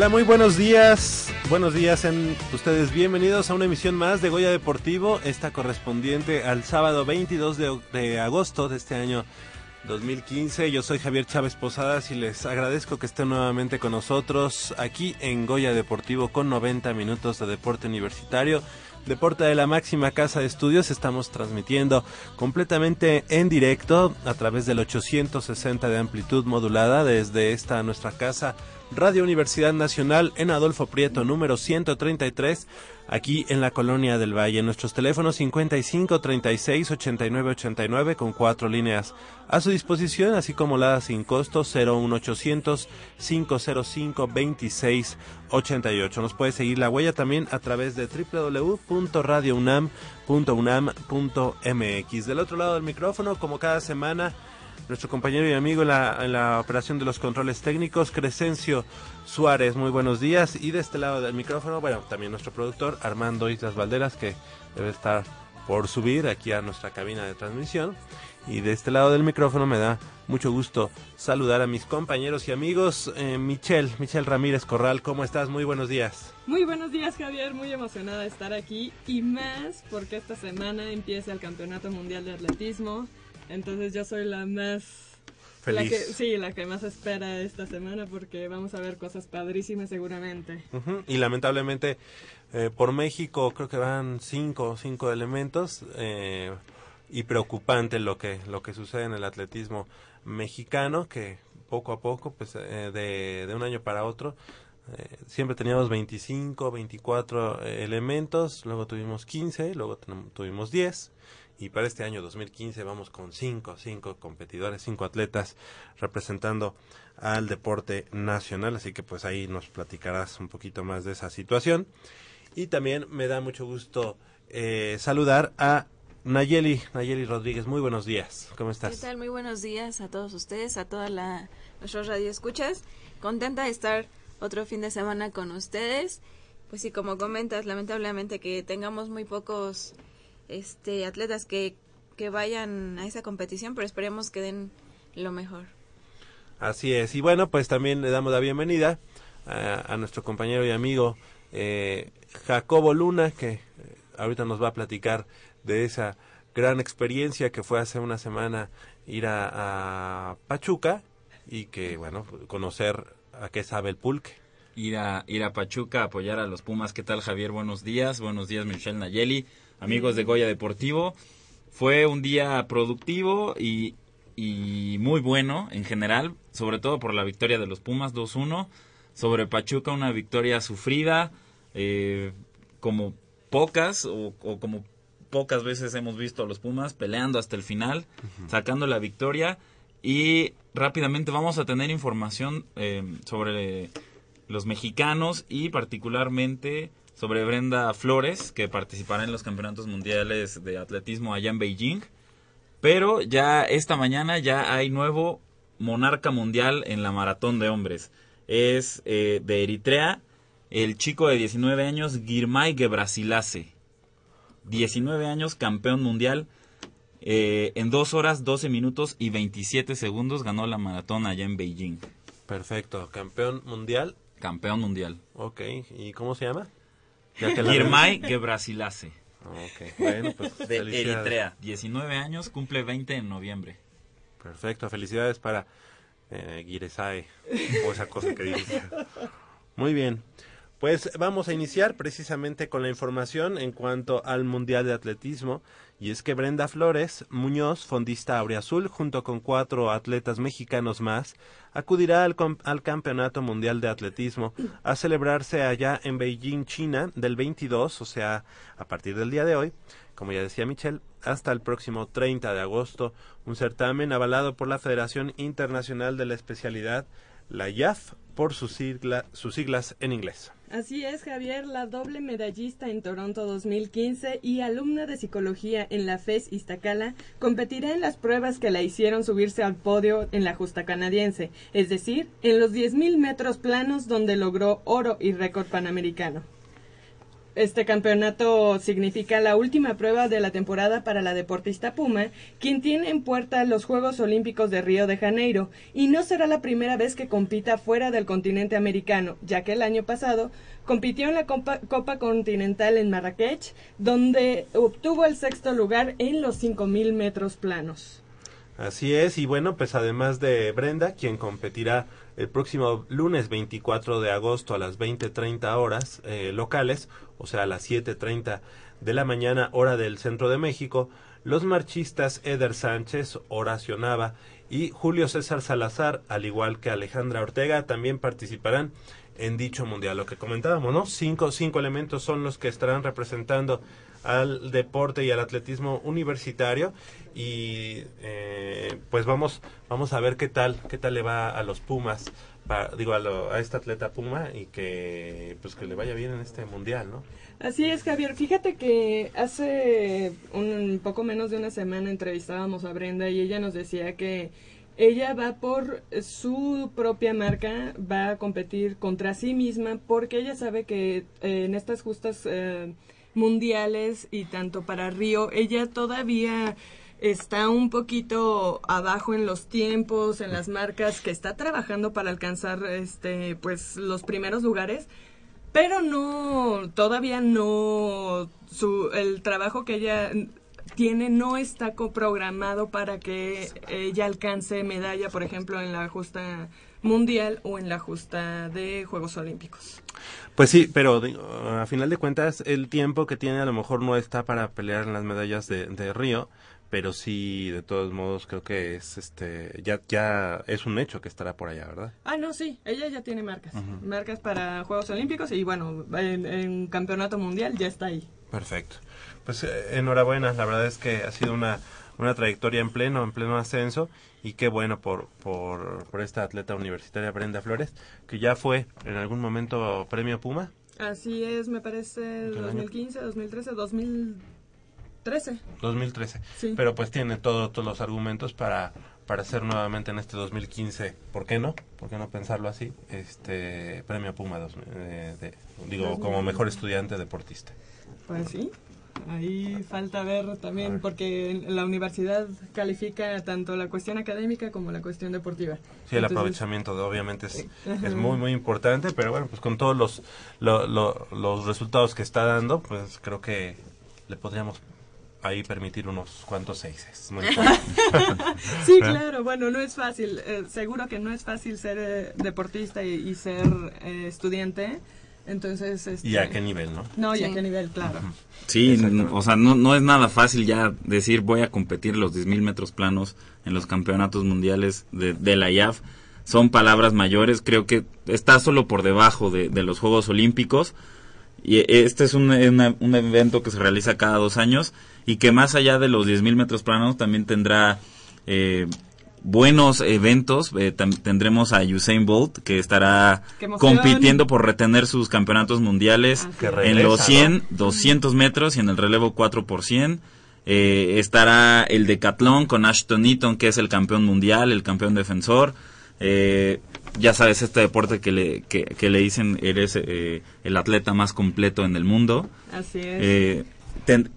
Hola, muy buenos días. Buenos días, en ustedes bienvenidos a una emisión más de Goya Deportivo, esta correspondiente al sábado 22 de, de, agosto de este año 2015. Yo soy Javier Chávez Posadas y les agradezco que estén nuevamente con nosotros aquí en Goya Deportivo con 90 minutos de deporte universitario. Deporte de la máxima casa de estudios estamos transmitiendo completamente en directo a través del 860 de amplitud modulada desde esta nuestra casa Radio Universidad Nacional en Adolfo Prieto número 133 aquí en la colonia del Valle. Nuestros teléfonos 55 36 89 89 con cuatro líneas a su disposición, así como la sin costo 01800 505 26 88. Nos puede seguir la huella también a través de www.radiounam.unam.mx. Del otro lado del micrófono, como cada semana, nuestro compañero y amigo en la, operación de los controles técnicos, Crescencio Suárez. Muy buenos días. Y de este lado del micrófono, bueno, también nuestro productor, Armando Islas Valderas, que debe estar por subir aquí a nuestra cabina de transmisión. Y de este lado del micrófono me da mucho gusto saludar a mis compañeros y amigos. Eh, Michelle, Michelle Ramírez Corral, ¿cómo estás? Muy buenos días. Muy buenos días, Javier. Muy emocionada de estar aquí y más porque esta semana empieza el Campeonato Mundial de Atletismo. Entonces yo soy la más feliz. La que, sí, la que más espera esta semana porque vamos a ver cosas padrísimas seguramente. Y lamentablemente eh, por México creo que van cinco, cinco elementos eh, y preocupante lo que, lo que sucede en el atletismo mexicano que poco a poco, pues eh, de, de un año para otro, siempre teníamos 25, 24 elementos, luego tuvimos 15, luego tuvimos 10 y para este año 2015 vamos con cinco, cinco competidores, cinco atletas representando al deporte nacional, así que pues ahí nos platicarás un poquito más de esa situación. Y también me da mucho gusto eh, saludar a Nayeli, Nayeli Rodríguez, muy buenos días, ¿cómo estás? ¿Qué tal? Muy buenos días a todos ustedes, a toda la nuestros radioescuchas. Contenta de estar otro fin de semana con ustedes. Pues sí, como comentas, lamentablemente que tengamos muy pocos este atletas que, que vayan a esa competición, pero esperemos que den lo mejor. Así es, y bueno, pues también le damos la bienvenida a, nuestro compañero y amigo eh, Jacobo Luna, que eh, ahorita nos va a platicar de esa gran experiencia que fue hace una semana ir a, a Pachuca y que, bueno, conocer a qué sabe el pulque ir a, ir a Pachuca a apoyar a los Pumas. ¿Qué tal, Javier? Buenos días. Buenos días, Michelle Nayeli amigos de Goya Deportivo. Fue un día productivo y, muy bueno en general, sobre todo por la victoria de los Pumas 2-1. Sobre Pachuca una victoria sufrida, eh, como pocas o, como pocas veces hemos visto a los Pumas peleando hasta el final, sacando la victoria. Y rápidamente vamos a tener información eh, sobre los mexicanos y particularmente sobre Brenda Flores, que participará en los campeonatos mundiales de atletismo allá en Beijing. Pero ya esta mañana ya hay nuevo monarca mundial en la maratón de hombres. Es eh, de Eritrea, el chico de 19 años, Girmay Gebrasilace. 19 años, campeón mundial. Eh, en 2 horas, 12 minutos y 27 segundos ganó la maratón allá en Beijing. Perfecto, campeón mundial. Campeón mundial. Ok, ¿y cómo se llama? Girmay Gebrasilace. Ok, bueno, pues de Eritrea, 19 años, cumple 20 en noviembre. Perfecto, felicidades para eh, Giresai, o esa cosa que dice. Muy bien. Pues vamos a iniciar precisamente con la información en cuanto al Mundial de Atletismo. Y es que Brenda Flores Muñoz, fondista Aureazul, junto con cuatro atletas mexicanos más, acudirá al, al, Campeonato Mundial de Atletismo a celebrarse allá en Beijing, China, del 22, o sea, a partir del día de hoy, como ya decía Michelle, hasta el próximo 30 de agosto, un certamen avalado por la Federación Internacional de la Especialidad, la IAF, por sus, sus siglas en inglés. Así es, Javier, la doble medallista en Toronto 2015 y alumna de psicología en la FES Iztacala, competirá en las pruebas que la hicieron subirse al podio en la justa canadiense, es decir, en los 10.000 metros planos donde logró oro y récord panamericano. Este campeonato significa la última prueba de la temporada para la deportista Puma, quien tiene en puerta los Juegos Olímpicos de Río de Janeiro, y no será la primera vez que compita fuera del continente americano, ya que el año pasado compitió en la Copa, Continental en Marrakech, donde obtuvo el sexto lugar en los 5.000 metros planos. Así es, y bueno, pues además de Brenda, quien competirá el próximo lunes 24 de agosto a las 20.30 horas eh, locales, o sea, a las 7.30 de la mañana, hora del centro de México, los marchistas Eder Sánchez, Horacio Nava y Julio César Salazar, al igual que Alejandra Ortega, también participarán en dicho mundial. Lo que comentábamos, ¿no? Cinco, cinco elementos son los que estarán representando al deporte y al atletismo universitario y eh, pues vamos vamos a ver qué tal qué tal le va a los Pumas digo a, a esta atleta Puma y que pues que le vaya bien en este mundial no Así es, Javier. Fíjate que hace un poco menos de una semana entrevistábamos a Brenda y ella nos decía que ella va por su propia marca, va a competir contra sí misma porque ella sabe que eh, en estas justas eh, mundiales y tanto para Río, ella todavía está un poquito abajo en los tiempos, en las marcas que está trabajando para alcanzar este pues los primeros lugares, pero no todavía no su el trabajo que ella tiene no está programado para que ella alcance medalla, por ejemplo, en la justa mundial o en la justa de Juegos Olímpicos. Pues sí, pero a final de cuentas el tiempo que tiene a lo mejor no está para pelear en las medallas de, de Río, pero sí de todos modos creo que es este ya ya es un hecho que estará por allá, ¿verdad? Ah, no, sí, ella ya tiene marcas, marcas para Juegos Olímpicos y bueno, en, en Campeonato Mundial ya está ahí. Perfecto. Pues eh, enhorabuena, la verdad es que ha sido una una trayectoria en pleno, en pleno ascenso y qué bueno por, por, por esta atleta universitaria Brenda Flores, que ya fue en algún momento premio Puma. Así es, me parece 2015, 2013, 2013. 2013. Sí. Pero pues tiene todo, todos los argumentos para para hacer nuevamente en este 2015, ¿por qué no? ¿Por qué no pensarlo así? Este premio Puma, dos, eh, de, digo, como mejor estudiante deportista. Pues sí, Ahí falta ver también, porque la universidad califica tanto la cuestión académica como la cuestión deportiva. Sí, el aprovechamiento obviamente es, es, muy, muy importante, pero bueno, pues con todos los, los resultados que está dando, pues creo que le podríamos ahí permitir unos cuantos seises. sí, claro, bueno, no es fácil, eh, seguro que no es fácil ser eh, deportista y, ser eh, estudiante entonces, este... ¿Y a qué nivel, no? No, y a qué nivel, claro. Sí, o sea, no, no es nada fácil ya decir voy a competir los 10.000 metros planos en los campeonatos mundiales de, de, la IAF. Son palabras mayores, creo que está solo por debajo de, de los Juegos Olímpicos. Y este es un, un, evento que se realiza cada dos años y que más allá de los 10.000 metros planos también tendrá eh, buenos eventos. Eh, tendremos a Usain Bolt, que estará compitiendo por retener sus campeonatos mundiales en los 100, 200 metros y en el relevo 4 por 100. Eh, estará el decatlón con Ashton Eaton, que es el campeón mundial, el campeón defensor. Eh, ya sabes, este deporte que le, que, le dicen eres el atleta más completo en el mundo. Así es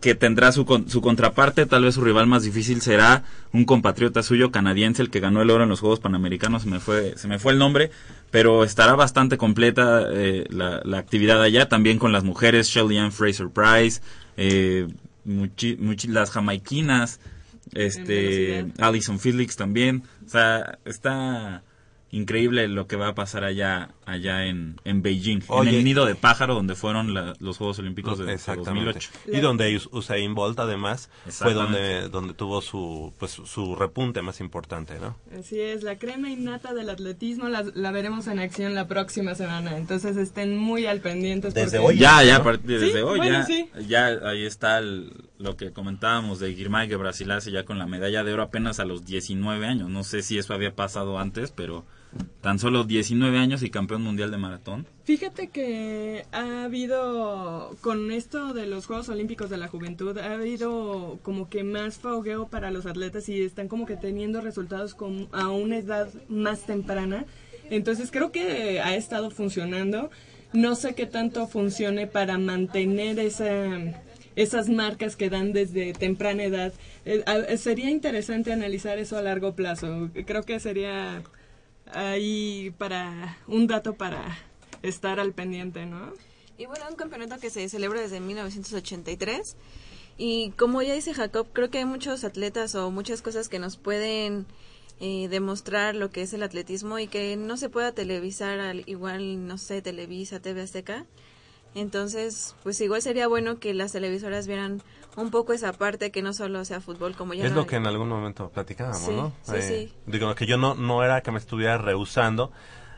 que tendrá su, su contraparte, tal vez su rival más difícil será un compatriota suyo canadiense, el que ganó el oro en los Juegos Panamericanos, se me fue, se me fue el nombre, pero estará bastante completa eh, la, la, actividad allá, también con las mujeres, Shelly Ann Fraser Price, eh, las jamaiquinas, este, Alison Felix también, o sea, está increíble lo que va a pasar allá allá en, en Beijing, en el nido de pájaro donde fueron los Juegos Olímpicos de, 2008. Y donde Usain Bolt además fue donde donde tuvo su pues su repunte más importante, ¿no? Así es, la crema innata del atletismo la, la veremos en acción la próxima semana, entonces estén muy al pendientes. Desde hoy. Ya, ya, desde hoy ya, ya ahí está lo que comentábamos de Guirmay Brasilase ya con la medalla de oro apenas a los 19 años. No sé si eso había pasado antes, pero Tan solo 19 años y campeón mundial de maratón. Fíjate que ha habido, con esto de los Juegos Olímpicos de la Juventud, ha habido como que más fogueo para los atletas y están como que teniendo resultados con, a una edad más temprana. Entonces creo que ha estado funcionando. no sé qué tanto funcione para mantener esa, esas marcas que dan desde temprana edad. Eh, sería interesante analizar eso a largo plazo. Creo que sería ahí para un dato para estar al pendiente, ¿no? Y bueno, un campeonato que se celebra desde 1983. Y como ya dice Jacob, creo que hay muchos atletas o muchas cosas que nos pueden eh, demostrar lo que es el atletismo y que no se pueda televisar al igual, no sé, Televisa, TV Azteca. Entonces, pues igual sería bueno que las televisoras vieran un poco esa parte, que no solo sea fútbol, como ya Es lo que en algún momento platicábamos, Sí, ¿no? sí, sí. Digo, que yo no, no era que me estuviera rehusando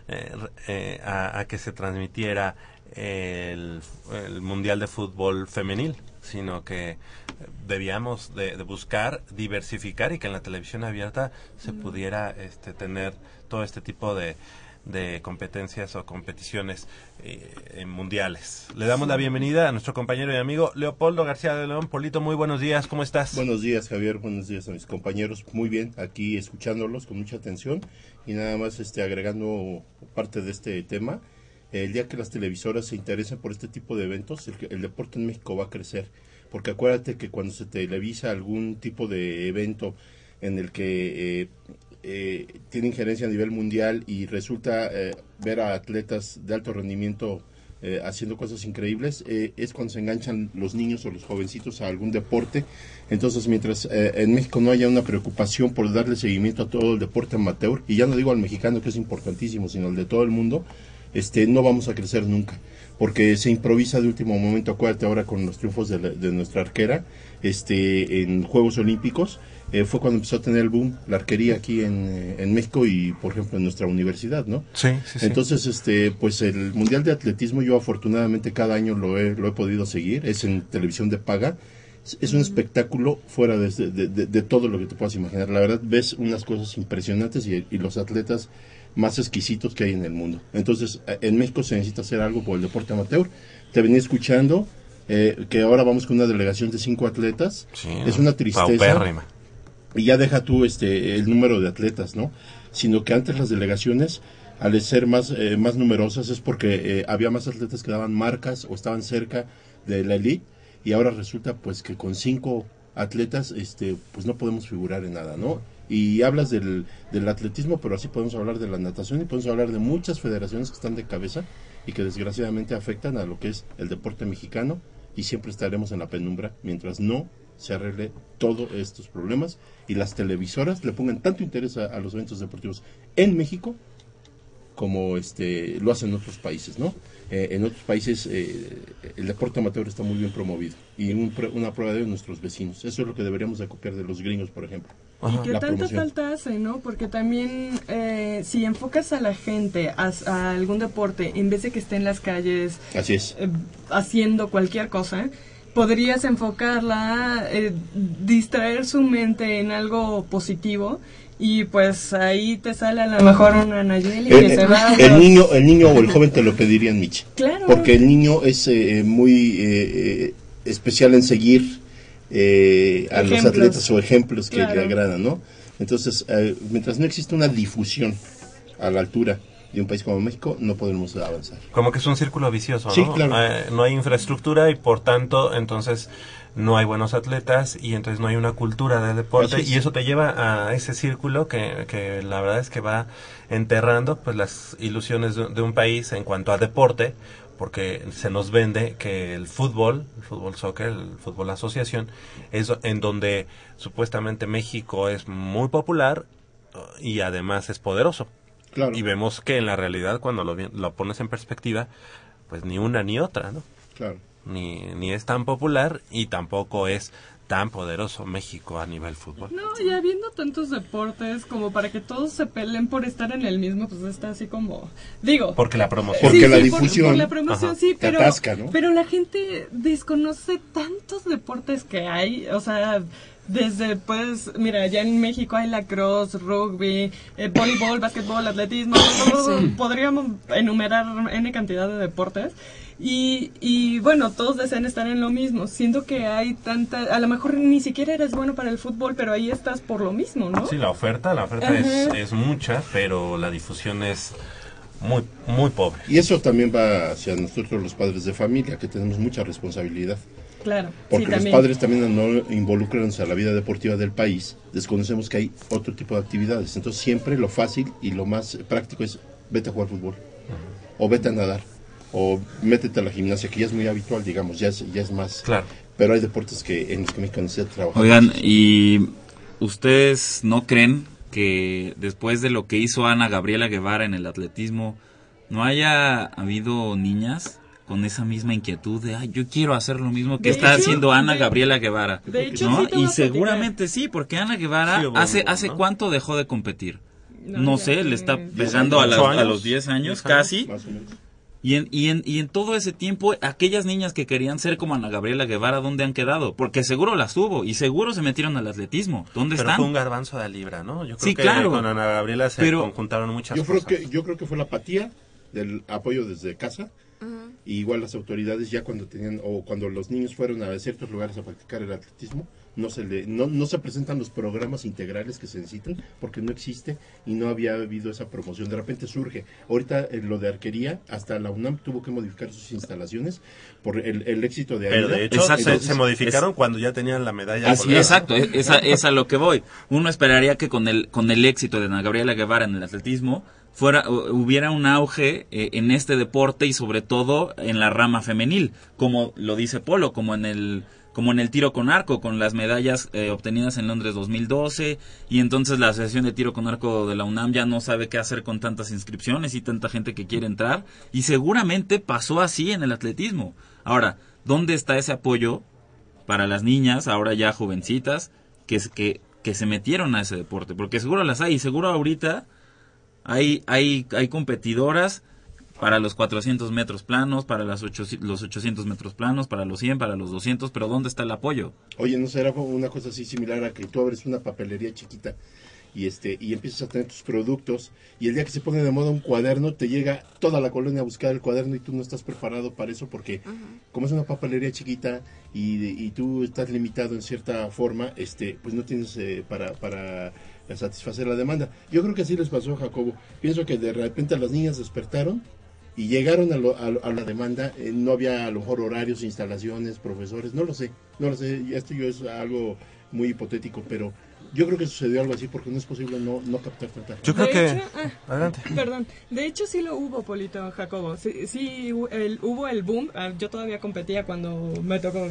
eh, eh, a, a que se transmitiera el, el Mundial de Fútbol Femenil, sino que debíamos de, de buscar diversificar y que en la televisión abierta se pudiera este, tener todo este tipo de, de competencias o competiciones eh, mundiales. Le damos la bienvenida a nuestro compañero y amigo Leopoldo García de León. Polito, muy buenos días, ¿cómo estás? Buenos días, Javier. Buenos días a mis compañeros. Muy bien, aquí escuchándolos con mucha atención y nada más este agregando parte de este tema. El día que las televisoras se interesen por este tipo de eventos, el, el deporte en México va a crecer. Porque acuérdate que cuando se televisa algún tipo de evento en el que eh, eh, tiene injerencia a nivel mundial y resulta eh, ver a atletas de alto rendimiento eh, haciendo cosas increíbles, eh, es cuando se enganchan los niños o los jovencitos a algún deporte. Entonces, mientras eh, en México no haya una preocupación por darle seguimiento a todo el deporte amateur, y ya no digo al mexicano que es importantísimo, sino al de todo el mundo, este, no vamos a crecer nunca. Porque se improvisa de último momento, acuérdate ahora con los triunfos de, de nuestra arquera este, en Juegos Olímpicos, eh, fue cuando empezó a tener el boom la arquería aquí en, eh, en México y, por ejemplo, en nuestra universidad, ¿no? Sí, sí, sí. Entonces, este, pues el Mundial de Atletismo yo afortunadamente cada año lo he, lo he podido seguir, es en televisión de paga, es, es un espectáculo fuera de, de- de- de todo lo que te puedas imaginar. La verdad, ves unas cosas impresionantes y, y los atletas más exquisitos que hay en el mundo. Entonces, en México se necesita hacer algo por el deporte amateur. Te venía escuchando eh, que ahora vamos con una delegación de cinco atletas. Sí, es una tristeza paupérrima. Y ya deja tú este el número de atletas, ¿no? Sino que antes las delegaciones, al ser más, eh, más numerosas, es porque eh, había más atletas que daban marcas o estaban cerca de la elite, y ahora resulta pues que con cinco atletas, este, pues no podemos figurar en nada, ¿no? Y hablas del, del atletismo, pero así podemos hablar de la natación y podemos hablar de muchas federaciones que están de cabeza y que desgraciadamente afectan a lo que es el deporte mexicano y siempre estaremos en la penumbra mientras no se arregle todos estos problemas y las televisoras le pongan tanto interés a, a los eventos deportivos en México como este lo hacen en otros países, ¿no? Eh, en otros países eh, el deporte amateur está muy bien promovido y un una prueba de nuestros vecinos. Eso es lo que deberíamos de copiar de los gringos, por ejemplo. Y que La tanta promoción. falta hace, ¿no? Porque también eh, si enfocas a la gente a, a algún deporte, en vez de que esté en las calles Así es. eh, haciendo cualquier cosa, podrías enfocarla, eh, distraer su mente en algo positivo y pues ahí te sale a lo mejor una Nayeli El, que se va a- Eh, el niño, el niño o el joven te lo pedirían, Mitch. Claro. Porque el niño es eh, muy eh, eh, especial en seguir eh, a los atletas o ejemplos que Claro. le agradan, ¿no? Entonces, eh, mientras no exista una difusión a la altura de un país como México, no podemos avanzar. Como que es un círculo vicioso, Sí, ¿no? claro. Eh, no hay infraestructura y por tanto, entonces no hay buenos atletas y entonces no hay una cultura de deporte es. y eso te lleva a ese círculo que, que la verdad es que va enterrando pues las ilusiones de, de un país en cuanto a deporte porque se nos vende que el fútbol, el fútbol soccer, el fútbol asociación, es en donde supuestamente México es muy popular y además es poderoso. Claro. Y vemos que en la realidad, cuando lo, lo pones en perspectiva, pues ni una ni otra, ¿no? Claro. Ni, ni es tan popular y tampoco es tan poderoso México a nivel fútbol. No, y habiendo tantos deportes como para que todos se peleen por estar en el mismo, pues está así como, digo, Porque la promoción. Porque la difusión, por la promoción, ajá, sí, pero, atasca, ¿no? pero la gente desconoce tantos deportes que hay, o sea, desde pues, mira, ya en México hay lacrosse, rugby, eh, voleibol, básquetbol, atletismo, todo, podríamos enumerar n cantidad de deportes. Y, y bueno, todos desean estar en lo mismo, siendo que hay tanta, a lo mejor ni siquiera eres bueno para el fútbol, pero ahí estás por lo mismo, ¿no? Sí, la oferta, la oferta es, es mucha, pero la difusión es muy, muy pobre. Y eso también va hacia nosotros los padres de familia, que tenemos mucha responsabilidad. Claro. Porque sí, los también. padres también no involucrarse a la vida deportiva del país, desconocemos que hay otro tipo de actividades. Entonces siempre lo fácil y lo más práctico es vete a jugar fútbol, o vete a nadar, o métete a la gimnasia, que ya es muy habitual, digamos, ya es, ya es más. Claro. Pero hay deportes que en los que México necesita trabajar. Oigan, ¿y ustedes no creen que después de lo que hizo Ana Gabriela Guevara en el atletismo, no haya habido niñas con esa misma inquietud de, ay, yo quiero hacer lo mismo que De está hecho, haciendo Ana de- Gabriela Guevara? de hecho, ¿no? sí y seguramente sí, porque Ana Guevara Sí, hace, hace ¿no? cuánto dejó de competir. No, No, ya sé, le está 10 pegando a, años. las- ¿Ocho a años? los 10 años, 10 años. casi. Más o menos. Y en, y, en, y en todo ese tiempo, aquellas niñas que querían ser como Ana Gabriela Guevara, ¿dónde han quedado? Porque seguro las tuvo y seguro se metieron al atletismo. ¿Dónde Pero están? fue un garbanzo de libra, ¿no? Yo creo Sí, que claro. con Ana Gabriela se Pero- conjuntaron muchas Yo creo, cosas. que, yo creo que fue la apatía del apoyo desde casa. Y igual las autoridades ya cuando tenían o cuando los niños fueron a ciertos lugares a practicar el atletismo no se le no, no se presentan los programas integrales que se necesitan porque no existe y no había habido esa promoción de repente surge ahorita eh, lo de arquería hasta la UNAM tuvo que modificar sus instalaciones por el, el éxito de Pero Aida. de hecho se, Entonces, se modificaron cuando ya tenían la medalla. Así colgada. Exacto, es, es a, es a lo que voy. Uno esperaría que con el, con el éxito de Ana Gabriela Guevara en el atletismo fuera hu- hubiera un auge eh, en este deporte y sobre todo en la rama femenil, como lo dice Polo, como en el como en el tiro con arco, con las medallas eh, obtenidas en Londres 2012, y entonces la Asociación de Tiro con Arco de la UNAM ya no sabe qué hacer con tantas inscripciones y tanta gente que quiere entrar, y seguramente pasó así en el atletismo. Ahora, ¿dónde está ese apoyo para las niñas, ahora ya jovencitas, que, que, que se metieron a ese deporte? Porque seguro las hay, y seguro ahorita hay, hay, hay competidoras para los 400 metros planos, para las 800 los 800 metros planos, para los 100, para los 200, pero ¿dónde está el apoyo? Oye, ¿no será una cosa así similar a que tú abres una papelería chiquita y este y empiezas a tener tus productos y el día que se pone de moda un cuaderno te llega toda la colonia a buscar el cuaderno y tú no estás preparado para eso porque como es una papelería chiquita y, y tú estás limitado en cierta forma, este pues no tienes eh, para para satisfacer la demanda. Yo creo que así les pasó a Jacobo. Pienso que de repente las niñas despertaron y llegaron a, lo- a lo- a la demanda, eh, no había a lo mejor horarios, instalaciones, profesores, no lo sé, no lo sé, esto yo es algo muy hipotético, pero yo creo que sucedió algo así porque no es posible no, no captar tanta Yo creo De que... hecho, ah, Adelante. Perdón, de hecho sí lo hubo, Polito Jacobo. Sí, sí el- hubo el boom. Ah, Yo todavía competía cuando me tocó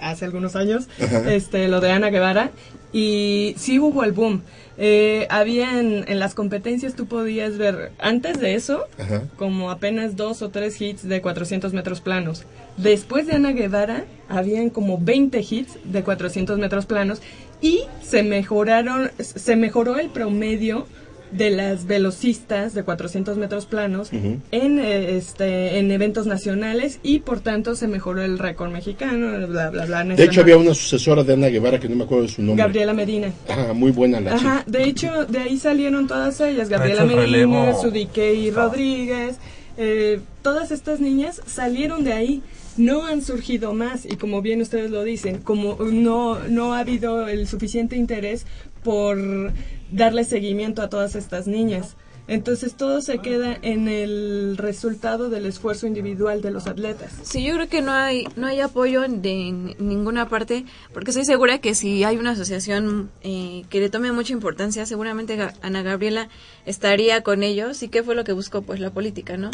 hace algunos años, este, lo de Ana Guevara. Y sí hubo el boom. Eh, habían, en las competencias tú podías ver, antes de eso, Ajá. como apenas dos o tres hits de 400 metros planos. Después de Ana Guevara, habían como 20 hits de 400 metros planos y se mejoraron, se mejoró el promedio de las velocistas de 400 metros planos en eh, este en eventos nacionales y por tanto se mejoró el récord mexicano bla bla bla De hecho había una sucesora de Ana Guevara que no me acuerdo de su nombre. Gabriela Medina Ajá, muy buena la Ajá, chica. de hecho, de ahí salieron todas ellas, Gabriela Medina, relevo. Sudikey Rodríguez, eh, todas estas niñas salieron de ahí, no han surgido más y como bien ustedes lo dicen, como no, no ha habido el suficiente interés por darle seguimiento a todas estas niñas. Entonces todo se queda en el resultado del esfuerzo individual de los atletas. Sí, yo creo que no hay no hay apoyo de ninguna parte, porque estoy segura que si hay una asociación eh, que le tome mucha importancia, seguramente Ana Gabriela estaría con ellos. ¿Y qué fue lo que buscó? Pues la política, ¿no?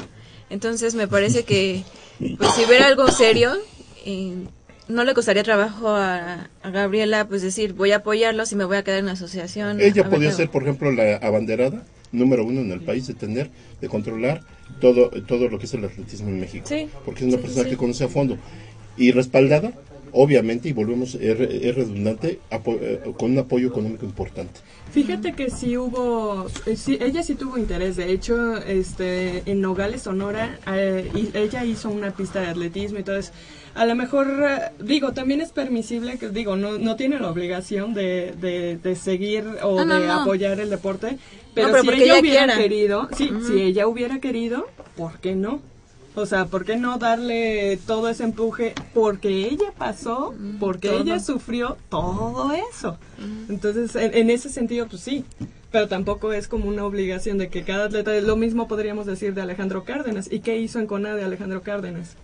Entonces me parece que pues si hubiera algo serio, eh, no le costaría trabajo a, a Gabriela pues decir voy a apoyarlos y me voy a quedar en la asociación. Ella a ver podía qué ser, hago". por ejemplo, la abanderada número uno en el país de tener, de controlar todo, todo lo que es el atletismo en México. Sí. Porque es una Sí, persona sí, que conoce a fondo. Y respaldada, obviamente, y volvemos, es, re- es redundante, apo- eh, con un apoyo económico importante. Fíjate que sí hubo, eh, sí, ella sí tuvo interés. De hecho, este, en Nogales, Sonora, eh, y- ella hizo una pista de atletismo eso. A lo mejor, eh, digo, también es permisible que, digo, no, no tiene la obligación de, de, de seguir o No, de no. apoyar el deporte. Pero, pero si ella ella hubiera quiera. querido, sí, si ella hubiera querido, ¿por qué no? O sea, ¿por qué no darle todo ese empuje? Porque ella pasó, porque todo. ella sufrió todo eso. Entonces, en, en ese sentido, pues sí. pero tampoco es como una obligación de que cada atleta, lo mismo podríamos decir de Alejandro Cárdenas. ¿Y qué hizo en CONADE Alejandro Cárdenas?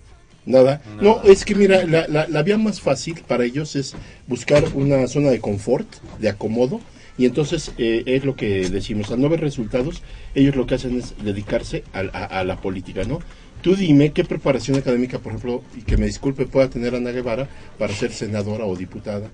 Nada. No, es que mira, la, la, la vía más fácil para ellos es buscar una zona de confort, de acomodo, y entonces eh, es lo que decimos, al no ver resultados, ellos lo que hacen es dedicarse a, a- a la política, ¿no? Tú dime qué preparación académica, por ejemplo, y que me disculpe, pueda tener Ana Guevara para ser senadora o diputada.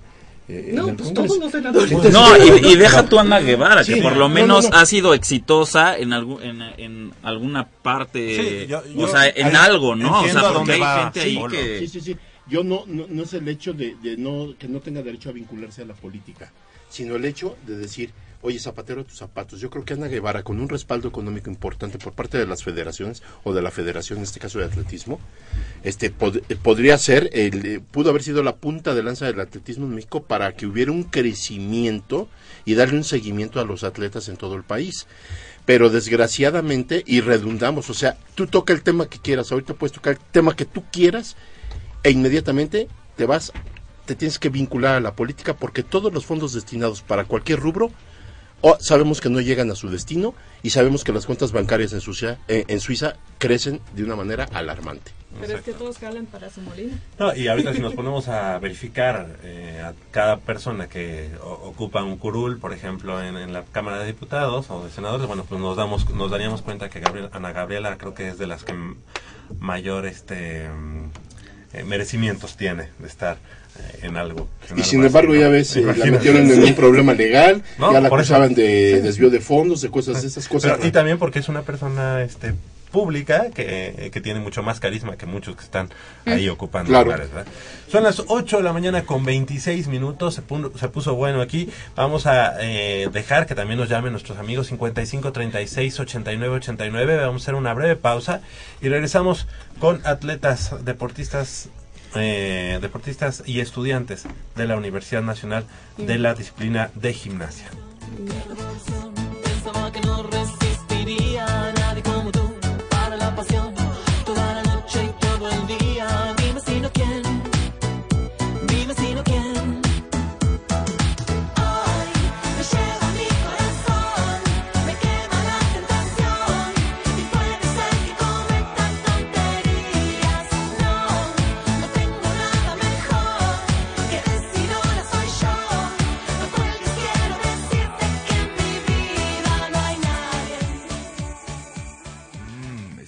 eh, No, pues Congreso. todos los senadores. Entonces, No, y, y deja tú a Ana Guevara, Sí, que por lo no, menos no. ha sido exitosa en, algún, en, en alguna parte, Sí, yo- o sea, en algo, ¿no? O sea, porque hay va gente ahí que... Sí, sí, sí. Yo no, no, no es el hecho de, de no, que no tenga derecho a vincularse a la política, sino el hecho de decir, oye, zapatero a tus zapatos. Yo creo que Ana Guevara, con un respaldo económico importante por parte de las federaciones, o de la federación, en este caso de atletismo, este eh, podría ser, el, eh, pudo haber sido la punta de lanza del atletismo en México para que hubiera un crecimiento y darle un seguimiento a los atletas en todo el país. Pero desgraciadamente, y redundamos, o sea, tú toca el tema que quieras, ahorita puedes tocar el tema que tú quieras, e inmediatamente te vas, te tienes que vincular a la política porque todos los fondos destinados para cualquier rubro o sabemos que no llegan a su destino y sabemos que las cuentas bancarias en Suiza, eh, en Suiza crecen de una manera alarmante. Pero es que todos jalan para su molino. No, y ahorita si nos ponemos a verificar eh, a cada persona que o- ocupa un curul, por ejemplo, en, en la Cámara de Diputados o de Senadores, bueno, pues nos damos nos daríamos cuenta que Gabriel, Ana Gabriela creo que es de las que mayor este eh, merecimientos tiene de estar eh, en algo. en Y sin así, embargo ¿no? ya ves, eh, la metieron en un problema legal, No, ya la acusaban de desvío de fondos, de cosas, esas cosas. Pero- y también porque es una persona este pública que, eh, que tiene mucho más carisma que muchos que están ahí ocupando Claro. lugares. ¿verdad? Son las 8 de la mañana con 26 minutos, se, pu- se puso bueno aquí. Vamos a eh, dejar que también nos llamen nuestros amigos 55 36 89 89. Vamos a hacer una breve pausa y regresamos con atletas, deportistas eh, deportistas y estudiantes de la Universidad Nacional de la disciplina de gimnasia. Pensaba que no resistiría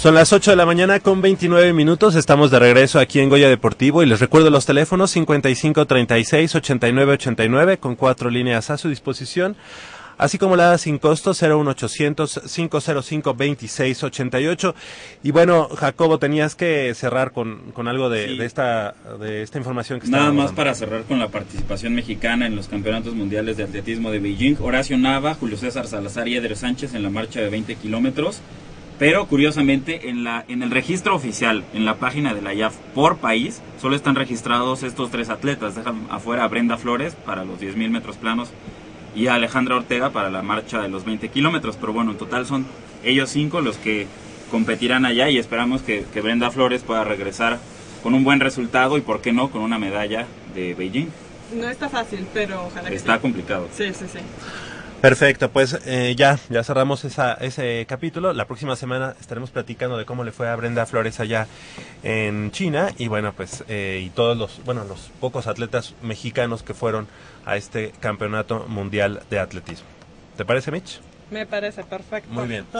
Son las 8 de la mañana con 29 minutos. Estamos de regreso aquí en Goya Deportivo y les recuerdo los teléfonos 55 36 89 89 con cuatro líneas a su disposición, así como la sin costo 01800 505 26 88. Y bueno, Jacobo, tenías que cerrar con, con algo de, Sí. de esta de esta información que Nada más para cerrar con la participación mexicana en los campeonatos mundiales de atletismo de Beijing. Horacio Nava, Julio César Salazar y Eder Sánchez en la marcha de 20 kilómetros. Pero curiosamente, en, la, en el registro oficial, en la página de la IAF por país, solo están registrados estos tres atletas. Dejan afuera a Brenda Flores para los 10.000 metros planos y a Alejandra Ortega para la marcha de los 20 kilómetros. Pero bueno, en total son ellos cinco los que competirán allá y esperamos que, que Brenda Flores pueda regresar con un buen resultado y, por qué no, con una medalla de Beijing. No está fácil, pero ojalá que Está complicado. Sí, sí, sí. Perfecto, pues eh, ya, ya cerramos esa, ese capítulo. La próxima semana estaremos platicando de cómo le fue a Brenda Flores allá en China y bueno, pues eh, y todos los, bueno, los pocos atletas mexicanos que fueron a este campeonato mundial de atletismo. ¿Te parece, Mitch? Me parece perfecto. Muy bien. Yo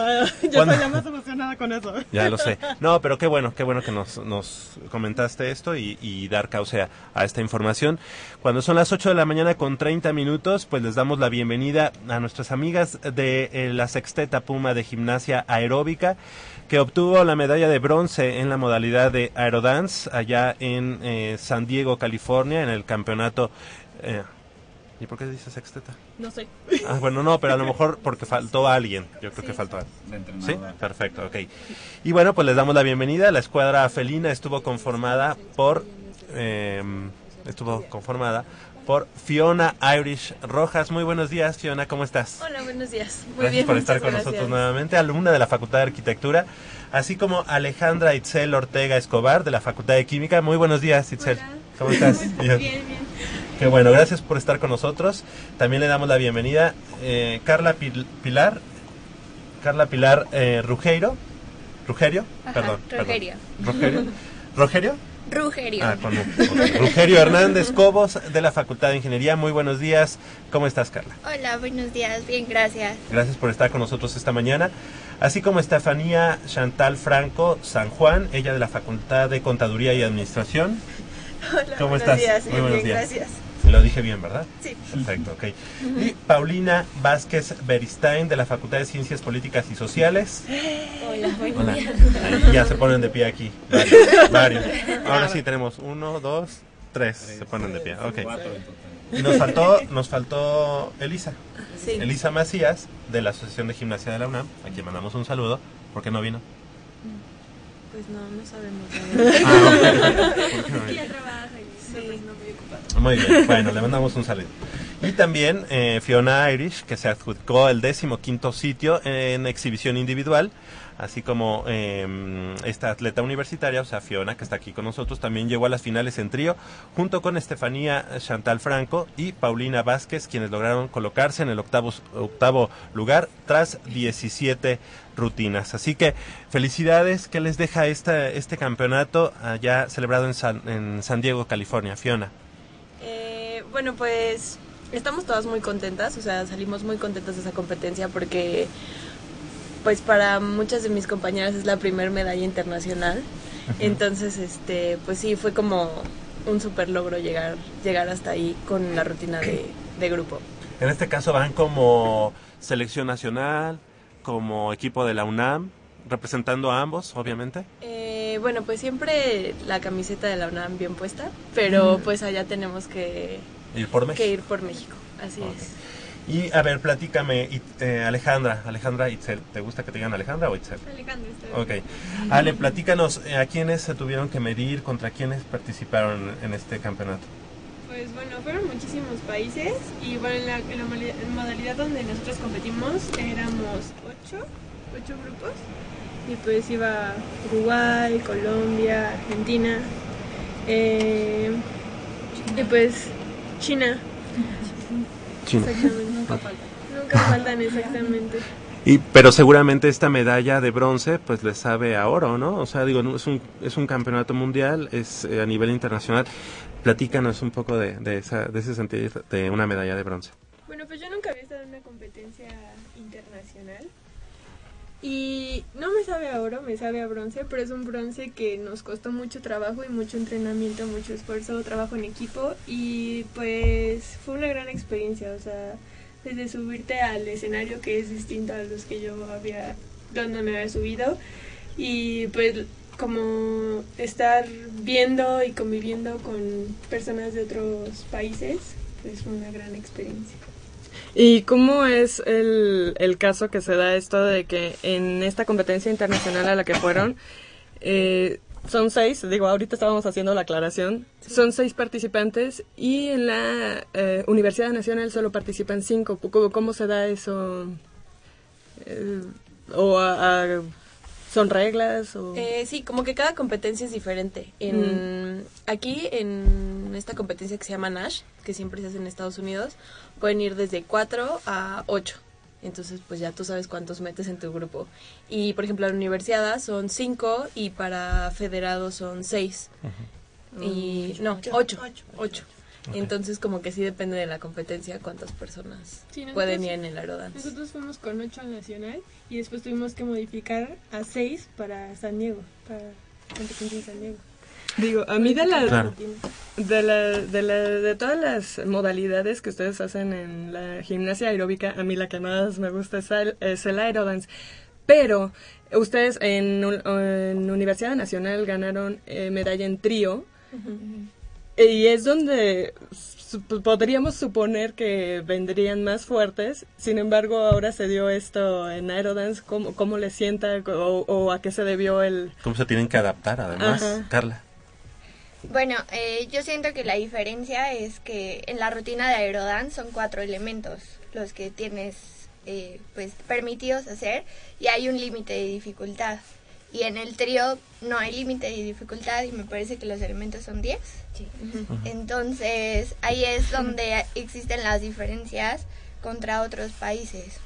¿Cuándo- estoy ya más emocionada con eso. Ya lo sé. No, pero qué bueno, qué bueno que nos, nos comentaste esto y, y dar causa a esta información. Cuando son las 8 de la mañana con 30 minutos, pues les damos la bienvenida a nuestras amigas de eh, la Sexteta Puma de Gimnasia Aeróbica, que obtuvo la medalla de bronce en la modalidad de aerodance allá en eh, San Diego, California, en el campeonato... eh, ¿Y por qué dice Sexteta? No sé. Ah, bueno, no, pero a lo mejor porque faltó alguien. Yo creo que faltó alguien. De Sí, perfecto, ok. Y bueno, pues les damos la bienvenida. La escuadra felina estuvo conformada por... eh, estuvo conformada por Fiona Irish Rojas. Muy buenos días, Fiona, ¿cómo estás? Hola, buenos días. Muy Gracias bien, por estar con gracias. nosotros nuevamente, alumna de la Facultad de Arquitectura, así como Alejandra Itzel Ortega Escobar de la Facultad de Química. Muy buenos días, Itzel. Hola. ¿Cómo estás? Bien, bien. Bueno, gracias por estar con nosotros. También le damos la bienvenida eh, Carla Pil- Pilar, Carla Pilar eh, Rugeiro, Rugerio, Ajá, perdón, perdón. Rogerio. Rogerio, Rugerio. ah, con. Rugerio Hernández Cobos de la Facultad de Ingeniería. Muy buenos días. ¿Cómo estás, Carla? Hola, buenos días. Bien, gracias. Gracias por estar con nosotros esta mañana. Así como Estefanía Chantal Franco San Juan, ella de la Facultad de Contaduría y Administración. Hola, ¿Cómo buenos estás? días. Muy buenos bien, días. gracias. Lo dije bien, ¿verdad? Sí. Perfecto, ok. Y Paulina Vázquez Beristain de la Facultad de Ciencias Políticas y Sociales. Hola, Hola. Ahí ya se ponen de pie aquí. Varios. varios. Ahora sí tenemos uno, dos, tres. Se ponen de pie. Ok. Cuatro en total. Y nos faltó, nos faltó Elisa. Sí. Elisa Macías de la Asociación de Gimnasia de la UNAM, a quien mandamos un saludo. ¿Por qué no vino? Pues no, no sabemos. Ah, ok. ¿Por qué no vino? Sí. no muy bien, bueno, le mandamos un saludo. Y también eh, Fiona Irish, que se adjudicó el décimo quinto sitio en exhibición individual, así como eh, esta atleta universitaria, o sea, Fiona, que está aquí con nosotros, también llegó a las finales en trío, junto con Estefanía Chantal Franco y Paulina Vázquez, quienes lograron colocarse en el octavo, octavo lugar tras 17 rutinas. Así que felicidades, que les deja esta, este campeonato allá celebrado en San, en San Diego, California? Fiona. Eh, bueno, pues estamos todas muy contentas, o sea, salimos muy contentas de esa competencia porque pues para muchas de mis compañeras es la primer medalla internacional. Entonces, este, pues sí, fue como un super logro llegar llegar hasta ahí con la rutina de, de grupo. En este caso van como selección nacional, como equipo de la UNAM, representando a ambos, obviamente. Eh, bueno, pues siempre la camiseta de la UNAM bien puesta, pero pues allá tenemos que, Ir por México. que ir por México, así es. Y a ver, platícame, y, eh, Alejandra, Alejandra Itzel, ¿te gusta que te digan Alejandra o Itzel? Alejandro, Ok. Ale, platícanos, eh, ¿a quiénes se tuvieron que medir, contra quiénes participaron en este campeonato? Pues bueno, fueron muchísimos países y bueno, en la, en modalidad donde nosotros competimos éramos ocho, ocho grupos y pues iba Uruguay, Colombia, Argentina eh, y pues China. China. Exactamente. Nunca faltan. Nunca faltan exactamente. Y, pero seguramente esta medalla de bronce pues le sabe a oro, ¿no? O sea, digo, es un, es un campeonato mundial, es eh, a nivel internacional. Platícanos un poco de, de, esa, de ese sentido de una medalla de bronce. Bueno, pues yo nunca había estado en una competencia internacional. Y no me sabe a oro, me sabe a bronce, pero es un bronce que nos costó mucho trabajo y mucho entrenamiento, mucho esfuerzo, trabajo en equipo y pues fue una gran experiencia, o sea, desde subirte al escenario que es distinto a los que yo había, donde me había subido y pues como estar viendo y conviviendo con personas de otros países, fue una gran experiencia. ¿Y cómo es el, el caso que se da esto de que en esta competencia internacional a la que fueron, eh, son seis, digo, ahorita estábamos haciendo la aclaración, son seis participantes y en la eh, Universidad Nacional solo participan cinco. ¿Cómo, cómo se da eso? Eh, ¿O a- a- son reglas? O... Eh, sí, como que cada competencia es diferente. En, Aquí, en esta competencia que se llama Nash, que siempre se hace en Estados Unidos, pueden ir desde 4 a 8. Entonces, pues ya tú sabes cuántos metes en tu grupo. Y, por ejemplo, la universidad son 5 y para federados son 6. Y, no, 8. 8. Entonces, como que sí depende de la competencia cuántas personas Sí, nosotros- pueden ir en el aerodance. Nosotros fuimos con 8 al nacional y después tuvimos que modificar a 6 para San Diego, para competencia en San Diego. Digo, a mí de la, Claro. de la, de la, de todas las modalidades que ustedes hacen en la gimnasia aeróbica, a mí la que más me gusta es el, es el aerodance. Pero ustedes en, en Universidad Nacional ganaron eh, medalla en trío y es donde su- podríamos suponer que vendrían más fuertes. Sin embargo, ahora se dio esto en aerodance. ¿Cómo, cómo le sienta o, o a qué se debió el...? ¿Cómo se tienen que adaptar además, Ajá. Carla? Bueno, eh, yo siento que la diferencia es que en la rutina de aerodance son cuatro elementos los que tienes eh, pues permitidos hacer y hay un límite de dificultad. Y en el trío no hay límite de dificultad y me parece que los elementos son 10. Entonces ahí es donde existen las diferencias contra otros países.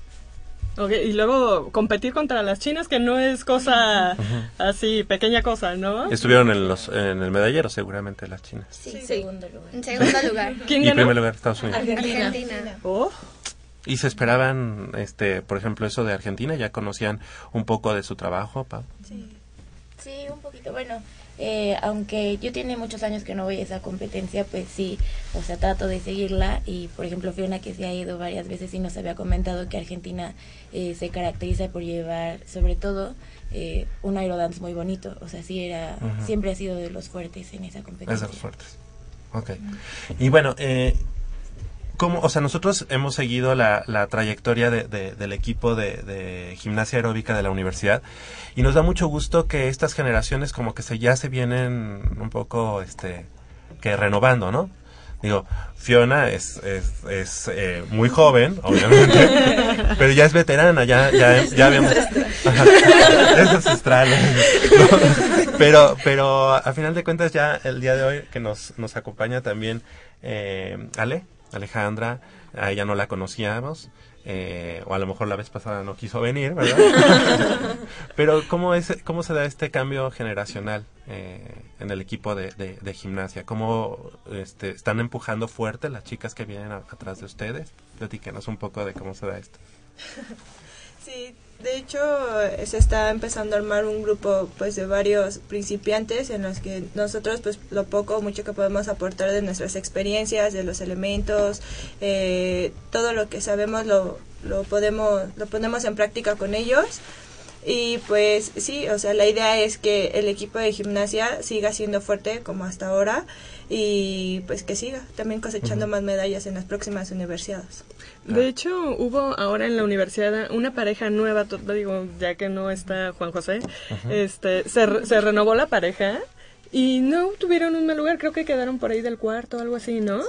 Ok, y luego competir contra las chinas, que no es cosa así, pequeña cosa, ¿no? Estuvieron en, los, en el medallero seguramente las chinas. Sí, segundo lugar. En segundo lugar. ¿Quién y en ganó? primer lugar Estados Unidos. Argentina. Oh, ¿Y se esperaban, este, por ejemplo, eso de Argentina? ¿Ya conocían un poco de su trabajo, Pau? Sí, un poquito. Bueno, eh, aunque yo tiene muchos años que no voy a esa competencia, pues sí, o sea, trato de seguirla. Y por ejemplo, Fiona, que se ha ido varias veces y nos había comentado que Argentina eh, se caracteriza por llevar, sobre todo, eh, un aerodance muy bonito. O sea, sí, era, siempre ha sido de los fuertes en esa Es competencia. de los fuertes. Ok. Y bueno, eh, ¿cómo, o sea, nosotros hemos seguido la, la trayectoria de- de- del equipo de, de gimnasia aeróbica de la universidad y nos da mucho gusto que estas generaciones como que se ya se vienen un poco, este, que renovando, ¿no? Digo, Fiona es, es, es eh, muy joven, obviamente, pero ya es veterana, ya, ya, ya habíamos... Es ancestral. ¿no? Pero, pero a final de cuentas ya el día de hoy que nos, nos acompaña también eh, Ale, Alejandra, a ella no la conocíamos, eh, o a lo mejor la vez pasada no quiso venir, ¿verdad? pero ¿cómo, es, cómo se da este cambio generacional eh, en el equipo de, de- de gimnasia? ¿Cómo este, están empujando fuerte las chicas que vienen a- atrás de ustedes? Platíquenos un poco de cómo se da esto. Sí, de hecho eh, se está empezando a armar un grupo pues de varios principiantes en los que nosotros pues lo poco o mucho que podemos aportar de nuestras experiencias, de los elementos, eh, todo lo que sabemos lo, lo podemos lo ponemos en práctica con ellos. Y pues sí, o sea, la idea es que el equipo de gimnasia siga siendo fuerte como hasta ahora y pues que siga también cosechando más medallas en las próximas universidades. De hecho, hubo ahora en la universidad una pareja nueva, digo, ya que no está Juan José, este, se, se renovó la pareja y no tuvieron un mal lugar, creo que quedaron por ahí del cuarto, algo así, ¿no?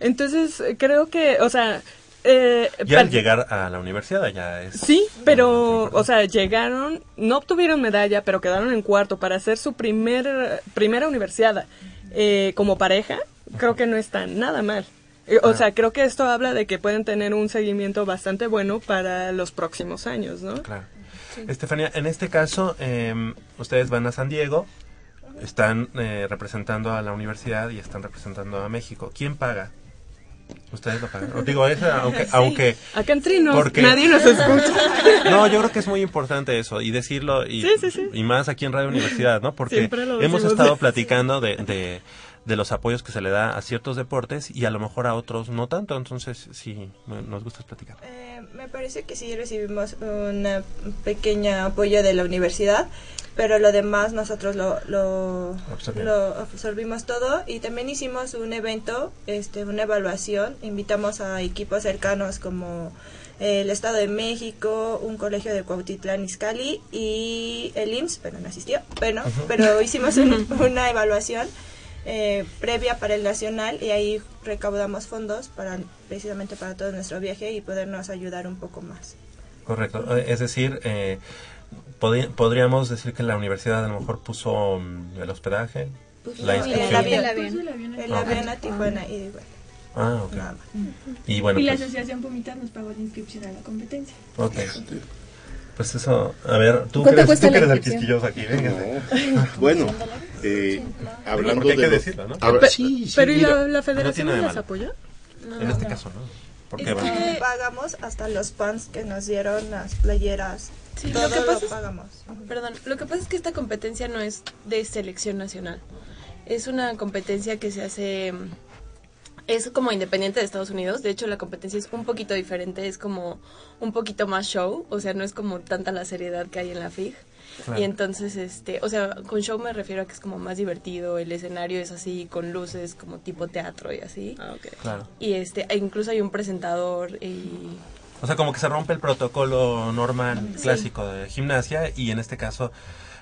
Entonces, eh, creo que, o sea... Eh, Ya al llegar a la universidad ya es... Sí, pero, o sea, llegaron, no obtuvieron medalla, pero quedaron en cuarto para hacer su primer, primera universidad eh, como pareja. Creo que no está nada mal. Eh, O Ah. sea, creo que esto habla de que pueden tener un seguimiento bastante bueno para los próximos años, ¿no? Claro. Estefanía, en este caso, eh, ustedes van a San Diego, están eh, representando a la universidad y están representando a México. ¿Quién paga? Ustedes lo pagan. Os Digo, esa, aunque, Sí. aunque Acá nos, porque- nadie nos escucha. No, yo creo que es muy importante eso y decirlo y, Sí, sí, sí. y más aquí en Radio Universidad, ¿no? Porque hemos estado platicando de, de, de los apoyos que se le da a ciertos deportes y a lo mejor a otros no tanto. Entonces, sí, nos gusta platicar. Eh, me parece que sí recibimos un pequeño apoyo de la universidad, pero lo demás nosotros lo, lo, lo absorbimos todo y también hicimos un evento, este, una evaluación, invitamos a equipos cercanos como el Estado de México, un colegio de Cuautitlán Izcalli y el IMSS, pero no asistió, bueno, Ujú. pero hicimos un- una evaluación eh, previa para el nacional y ahí recaudamos fondos para precisamente para todo nuestro viaje y podernos ayudar un poco más. Correcto. Eh, Es decir, eh, podríamos decir que la universidad a lo mejor puso mm, el hospedaje, la el inscripción. avión, Puso el avión el Ah, avión a Tijuana y de. Ah, ok. Y bueno, y la pues, asociación Pumitas nos pagó la inscripción a la competencia. ok. Pues eso, a ver, tú que ¿Cuánto eres, cuesta tú que la eres el quisquilloso aquí, véngase. Bueno, eh, hablando hay de que lo- decirlo, ¿no? Sí, sí, pero ¿y la, la federación no, las apoya? En este caso, ¿no? Porque Es que pagamos hasta los pants que nos dieron, las playeras, Sí, todo lo que lo, pasa es- pagamos. Perdón, lo que pasa es que esta competencia no es de selección nacional. Es una competencia que se hace... Es como independiente de Estados Unidos. De hecho, la competencia es un poquito diferente. Es como un poquito más show. O sea, no es como tanta la seriedad que hay en la FIG. Claro. Y entonces, este, o sea, con show me refiero a que es como más divertido. El escenario es así, con luces, como tipo teatro y así. claro. Y este, e incluso hay un presentador y O sea, como que se rompe el protocolo normal, Sí. clásico de gimnasia y en este caso,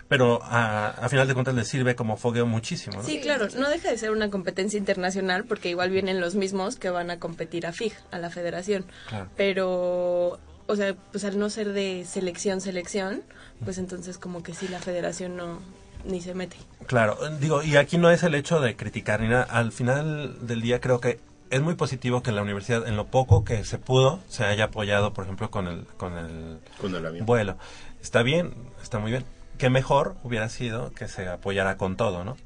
pero a, a final de cuentas le sirve como fogueo muchísimo, ¿no? Sí, claro, no deja de ser una competencia internacional porque igual vienen los mismos que van a competir a FIG, a la federación. Claro. Pero, o sea, pues al no ser de selección, selección, pues entonces como que sí, la federación no, ni se mete. Claro, digo, y aquí no es el hecho de criticar ni nada. Al final del día creo que es muy positivo que la universidad, en lo poco que se pudo, se haya apoyado, por ejemplo, con el, con el, Con el avión. vuelo. Está bien, está muy bien. Que mejor hubiera sido que se apoyara con todo, ¿no?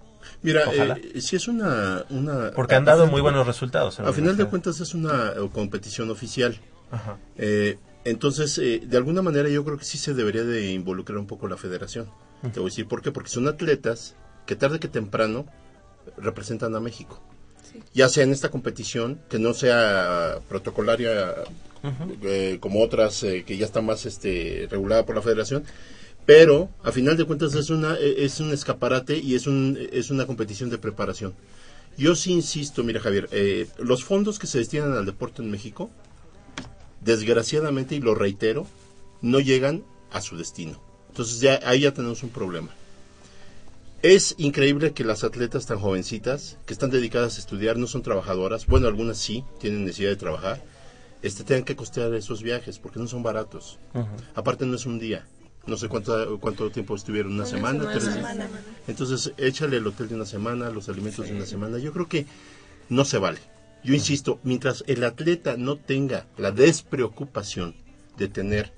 Mira, eh, si es una, una... Porque han dado final muy buenos resultados A final de cuentas es una eh, competición oficial. Ajá. Eh, entonces, eh, de alguna manera yo creo que sí se debería de involucrar un poco la federación. Te voy a decir por qué. Porque son atletas que tarde que temprano representan a México. Ya sea en esta competición, que no sea protocolaria eh, como otras eh, que ya está más este, regulada por la federación, pero a final de cuentas es una eh, es un escaparate y es un es una competición de preparación. Yo sí insisto, mira Javier, eh, los fondos que se destinan al deporte en México, desgraciadamente y lo reitero, no llegan a su destino. Entonces ya ahí ya tenemos un problema. Es increíble que las atletas tan jovencitas, que están dedicadas a estudiar, no son trabajadoras, bueno, algunas sí, tienen necesidad de trabajar, este, tengan que costear esos viajes, porque no son baratos. Ujú. Aparte no es un día, no sé cuánto, cuánto tiempo estuvieron, una, Una semana, semana. tres Semana. Entonces, échale el hotel de una semana, los alimentos de una semana. Yo creo que no se vale. Yo insisto, mientras el atleta no tenga la despreocupación de tener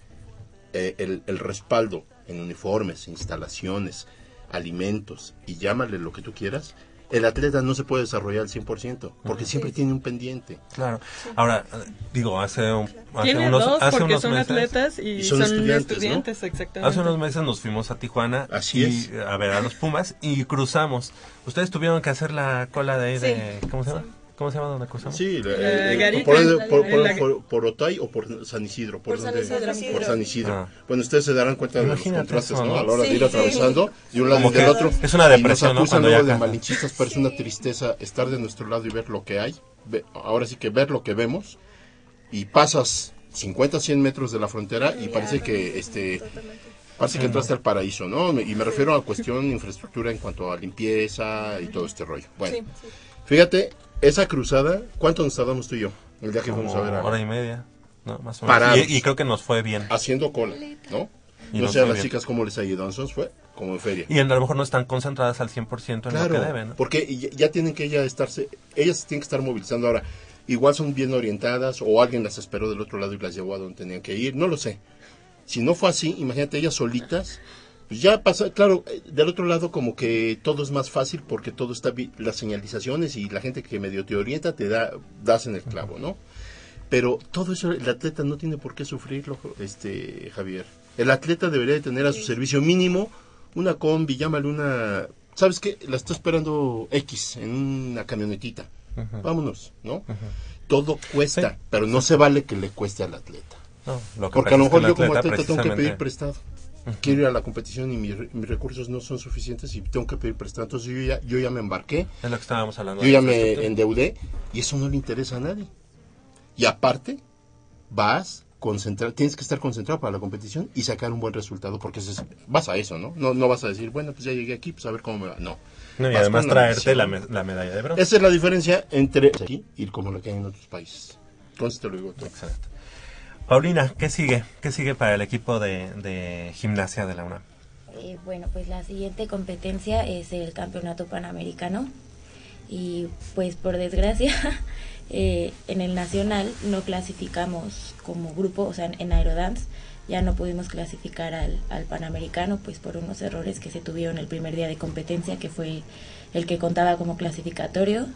eh, el, el respaldo en uniformes, instalaciones, alimentos y llámale lo que tú quieras, el atleta no se puede desarrollar al 100% porque siempre tiene un pendiente. Claro. Ahora, digo, hace, un- hace Tiene unos, dos hace porque unos son meses... atletas y, Y son son, estudiantes, estudiantes, ¿no? exactamente. Hace unos meses nos fuimos a Tijuana Así y, es. a ver a los Pumas y cruzamos. Ustedes tuvieron que hacer la cola de ahí de... ¿Cómo se llama? ¿Cómo se llama donde cruzamos? Sí, la- Eh, Garita. por, por, por- por- por Otay o por San Isidro. Por, Por San donde- Isidro. Por San Isidro. Ah. Bueno, ustedes se darán cuenta de los Imagínate contrastes, eso, ¿no? ¿no? A la hora de Sí, ir sí. atravesando de un lado y del otro. es una depresión, y ¿no? nos acusan Cuando luego ya de malinchistas, pero es una tristeza estar de nuestro lado y ver lo que hay. Ve- ahora sí que ver lo que vemos. Y pasas 50, 100 metros de la frontera y parece que este parece que entraste al paraíso, ¿no? Y me refiero a cuestión de infraestructura en cuanto a limpieza y todo este rollo. Bueno, Sí. fíjate, esa cruzada, ¿cuánto nos tardamos tú y yo? El día que fuimos a ver a... hora y media, ¿no? Más o menos. Y, y creo que nos fue bien. haciendo cola, ¿no? Y no sé a las bien. chicas cómo les ido, entonces fue como en feria. Y a lo mejor no están concentradas al 100% en Claro, lo que deben, ¿no? porque ya, ya tienen que ya estarse, ellas tienen que estar movilizando ahora. Igual son bien orientadas o alguien las esperó del otro lado y las llevó a donde tenían que ir, no lo sé. Si no fue así, imagínate ellas solitas, pues ya pasa, claro, eh, del otro lado como que todo es más fácil porque todo está, las señalizaciones y la gente que medio te orienta te da, das en el clavo, ¿no? Pero todo eso el atleta no tiene por qué sufrirlo, este Javier. El atleta debería de tener a su servicio mínimo una combi, llámale una ¿sabes qué? La está esperando X en una camionetita. Vámonos, ¿no? Todo cuesta, pero no se vale que le cueste al atleta. No, lo que Porque a lo mejor yo como atleta tengo que pedir prestado. Quiero ir a la competición y mis, mis recursos no son suficientes y tengo que pedir prestado. Entonces yo ya, yo ya me embarqué, Es lo que estábamos hablando. yo ya me endeudé y eso no le interesa a nadie. Y aparte, vas concentrar, tienes que estar concentrado para la competición y sacar un buen resultado porque es- vas a eso, ¿no? ¿no? No vas a decir, bueno, pues ya llegué aquí, pues a ver cómo me va. No. No, y Vas además traerte la, me- la medalla de bronce. Esa es la diferencia entre aquí y como lo que hay en otros países. Entonces te lo digo todo. Excelente. Paulina, ¿qué sigue? ¿Qué sigue para el equipo de, de gimnasia de la UNAM? Eh, bueno, pues la siguiente competencia es el Campeonato Panamericano y pues por desgracia eh, en el nacional no clasificamos como grupo, o sea, en, Aerodance ya no pudimos clasificar al, al Panamericano pues por unos errores que se tuvieron el primer día de competencia que fue el que contaba como clasificatorio,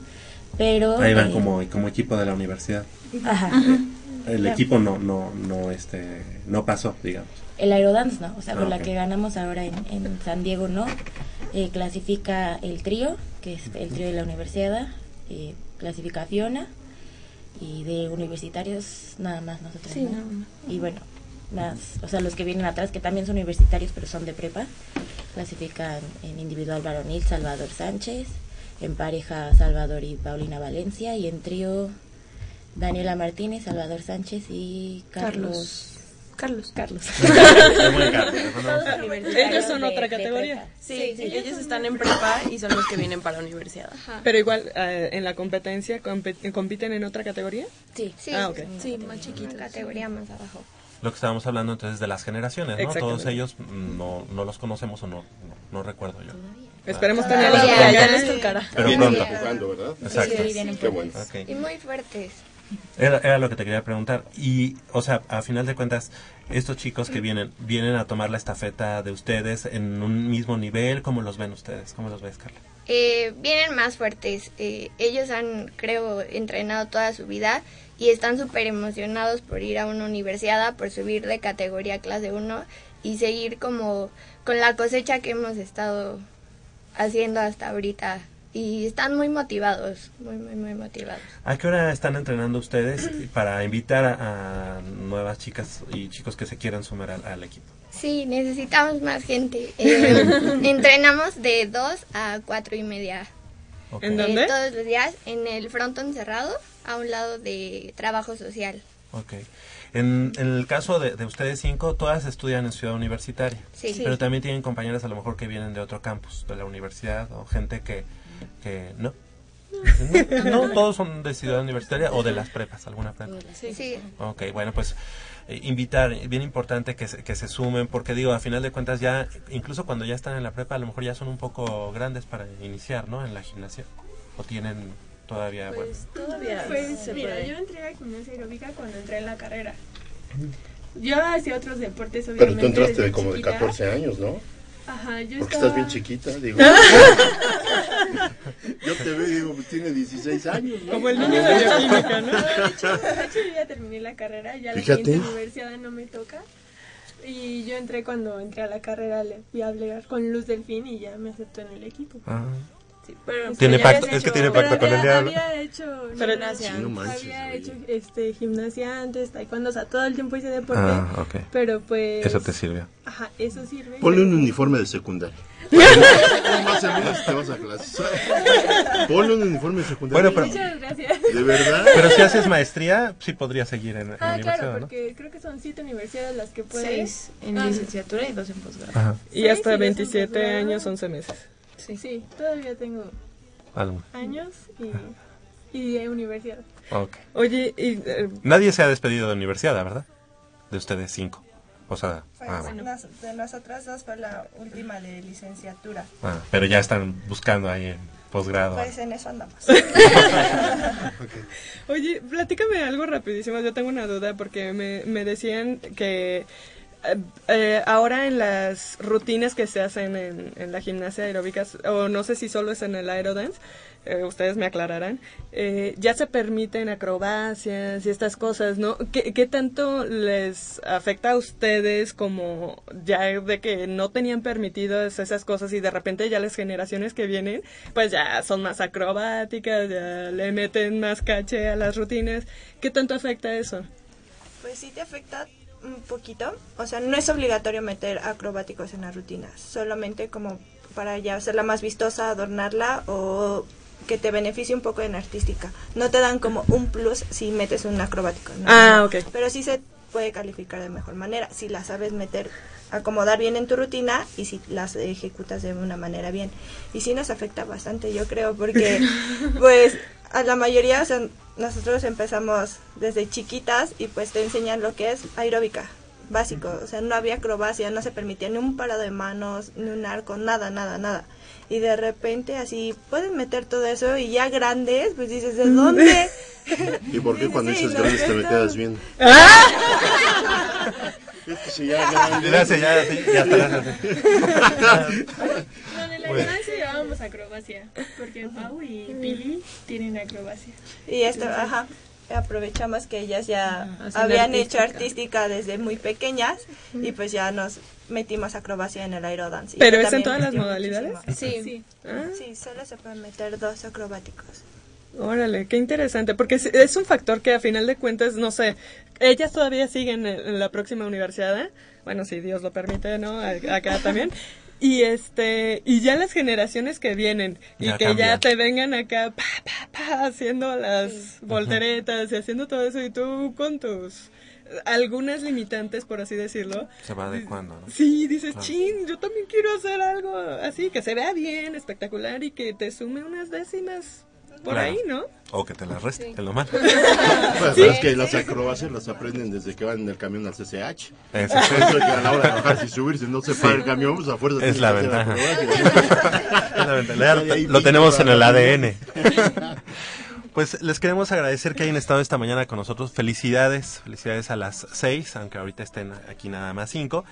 pero... Ahí van eh, como, como equipo de la universidad. Ajá. El equipo no, no, no, este, no pasó, digamos. El Aerodance no, o sea, Ah, con la que ganamos ahora en, en San Diego no. Eh, clasifica el trío, que es el trío de la universidad, eh, clasifica Fiona, y de universitarios nada más nosotros. Sí, ¿no? nada más. Y bueno, más, o sea, los que vienen atrás, que también son universitarios, pero son de prepa, clasifican en individual varonil Salvador Sánchez, en pareja Salvador y Paulina Valencia, y en trío Daniela Martínez, Salvador Sánchez y Carlos. Carlos. Carlos. Ellos son otra categoría. Sí, sí, ellos están en prepa y son los que vienen para la universidad. Pero igual, eh, en la competencia, compe- ¿compiten en otra categoría? Sí. Sí, Ah, ok. Sí, más chiquitos. Una categoría más abajo. Lo que estábamos hablando entonces de las generaciones, ¿no? Todos ellos mm, no, no los conocemos o no, no, no recuerdo yo. Esperemos tenerlos por Ya, allá. ya les tocará. Pero pronto. empujando, ¿verdad? Exacto. Sí, vienen Qué bueno. Ok. Y muy fuertes. Era, era lo que te quería preguntar. Y, o sea, a final de cuentas, estos chicos que vienen, vienen a tomar la estafeta de ustedes en un mismo nivel, ¿cómo los ven ustedes? ¿Cómo los ves, Carla? Eh, vienen más fuertes. Eh, ellos han, creo, entrenado toda su vida y están súper emocionados por ir a una universidad, por subir de categoría clase 1 y seguir como con la cosecha que hemos estado haciendo hasta ahorita. Y están muy motivados, muy, muy, muy motivados. ¿A qué hora están entrenando ustedes para invitar a, a nuevas chicas y chicos que se quieran sumar al, al equipo? Sí, necesitamos más gente. Eh, entrenamos de 2 a 4 y media. Ok. ¿En eh, dónde? todos los días en el frontón cerrado, a un lado de trabajo social. Ok. En, en el caso de, de ustedes cinco, todas estudian en Ciudad Universitaria. Sí. Sí. Pero también tienen compañeras a lo mejor que vienen de otro campus, de la universidad, o gente que, que no. No, no, todos son de Ciudad Universitaria o de las prepas, alguna prepa. Sí. sí. Ok, bueno, pues eh, invitar, bien importante que se, que se sumen, porque digo, a final de cuentas ya, incluso cuando ya están en la prepa, a lo mejor ya son un poco grandes para iniciar, ¿no? En la gimnasia. O tienen todavía, bueno. Pues todavía Pues se mira, puede. yo entré a gimnasia aeróbica cuando entré en la carrera. Yo hacía otros deportes, Pero obviamente. tú entraste como de chiquita. 14 años, ¿no? Ajá, yo Porque estaba... estás bien chiquita, digo. Yo te veo y digo, pues tiene 16 años, ¿no? Como el niño de bioquímica, ¿no? No, de hecho, de hecho, yo ya terminé la carrera, ya la Fíjate. siguiente universidad no me toca. Y yo entré cuando entré a la carrera, le fui a hablar con Luz Delfín y ya me aceptó en el equipo. Ah. Sí, pero Tiene pacto- habías es que hecho- tiene Pero pacto con el había, diablo. había hecho Pero- gimnasia, Sí, no manches, había hecho este, gimnasia antes, taekwondo, o sea, todo el tiempo hice deporte. Ah, ok. Pero pues... Eso te sirvió. Ajá, eso sirve. Ponle un uniforme de secundaria. No más te vas a clases. Ponle un uniforme de secundaria. Bueno, pero- Muchas gracias. ¿De verdad? Pero si haces maestría, sí podrías seguir en, en Ah, universidad, claro, ¿no? porque creo que son siete universidades las que puedes. Seis en Ah, licenciatura y dos en posgrado. Y hasta sí, 27 posgrado. años, 11 meses. Sí. sí, todavía tengo Algo. años y, y de universidad. Ok. Oye, y, eh, Nadie se ha despedido de universidad, ¿verdad? De ustedes cinco. O sea, Pues, ah, bueno. nos- de nosotras dos fue la última de licenciatura. Ah, pero ya están buscando ahí en posgrado. Pues en eso andamos. Oye, platícame algo rapidísimo. Yo tengo una duda porque me, me decían que eh, eh, ahora en las rutinas que se hacen en, en la gimnasia aeróbica, o no sé si solo es en el aerodance, eh, ustedes me aclararán, eh, ya se permiten acrobacias y estas cosas, ¿no? ¿Qué, ¿Qué tanto les afecta a ustedes como ya de que no tenían permitidas esas cosas y de repente ya las generaciones que vienen, pues ya son más acrobáticas, ya le meten más caché a las rutinas? ¿Qué tanto afecta eso? Pues sí te afecta un poquito. O sea, no es obligatorio meter acrobáticos en las rutinas. Solamente como para ya hacerla más vistosa, adornarla o que te beneficie un poco en artística. No te dan como un plus si metes un acrobático. ¿no? Ah, ok. Pero sí se puede calificar de mejor manera si la sabes meter, acomodar bien en tu rutina y si las ejecutas de una manera bien. Y sí nos afecta bastante, yo creo, porque pues a la mayoría, o sea, nosotros empezamos desde chiquitas y pues te enseñan lo que es aeróbica, básico, o sea, no había acrobacia, no se permitía ni un parado de manos, ni un arco, nada, nada, nada. Y de repente así pueden meter todo eso y ya grandes, pues dices, ¿de dónde? ¿Y por qué cuando dices grandes te me quedas viendo? Es que si ya está, la. Llevábamos acrobacia, porque Pau y Pili tienen acrobacia. Y esto, ajá, aprovechamos que ellas ya hacen habían hecho artística. artística desde muy pequeñas y pues ya nos metimos acrobacia en el aerodance. ¿Pero es en todas las modalidades? muchísimo. Sí. Sí, solo se pueden meter dos acrobáticos. Órale, qué interesante, porque es, es un factor que a final de cuentas, no sé, ellas todavía siguen en, en la próxima universidad, ¿eh? bueno, si Dios lo permite, ¿no? A- Acá también. Y este, y ya las generaciones que vienen y Ya que ya te vengan acá pa, pa, pa, haciendo las volteretas y haciendo todo eso y tú con tus algunas limitantes, por así decirlo. Se va adecuando, ¿no? Sí, dices, Claro. chin, yo también quiero hacer algo así, que se vea bien, espectacular y que te sume unas décimas por Claro. ahí, ¿no? O que te la reste, es lo malo. Pues Sí. es que las acrobacias las aprenden desde que van en el camión al CCH. Eso que a la hora de bajarse y subirse no se Sí. para el camión, pues a fuerza Es la ventaja. Es la ventaja. Lo tenemos en el. ADN. Pues les queremos agradecer que hayan estado esta mañana con nosotros. Felicidades, felicidades a las seis, aunque ahorita estén aquí nada más cinco.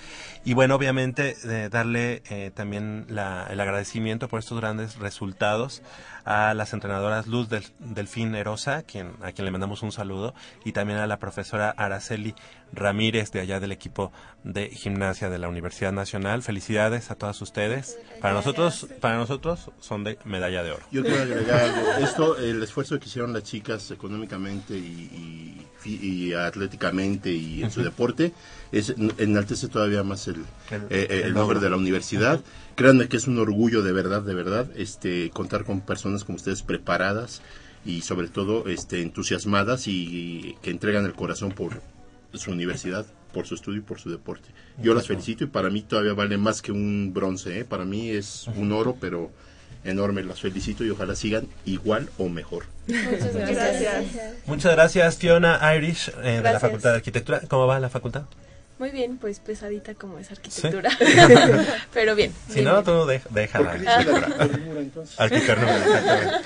Y bueno, obviamente eh, darle eh, también la- el agradecimiento por estos grandes resultados a las entrenadoras Luz del, Delfín Erosa, quien, a quien le mandamos un saludo, y también a la profesora Araceli Ramírez de allá del equipo de gimnasia de la Universidad Nacional. Felicidades a todas ustedes. Para nosotros, para nosotros son de medalla de oro. Yo quiero agregar algo. Esto, el esfuerzo que hicieron las chicas económicamente y, y atléticamente y en su deporte, es, enaltece todavía más el, El- eh, eh, el el nombre de la universidad. Créanme que es un orgullo de verdad, de verdad, este, contar con personas como ustedes preparadas y sobre todo este, entusiasmadas y, que entregan el corazón por su universidad, por su estudio y por su deporte. Yo las felicito y para mí todavía vale más que un bronce, ¿eh? para mí es un oro, pero enorme, las felicito y ojalá sigan igual o mejor. Muchas gracias. Muchas gracias, Fiona Irish, eh, de la. Facultad de Arquitectura. ¿Cómo va la facultad? Muy bien, pues pesadita como es arquitectura. Sí. Pero bien. Si bien, no, bien. tú deja, deja la ¿Por qué dices arquitectura.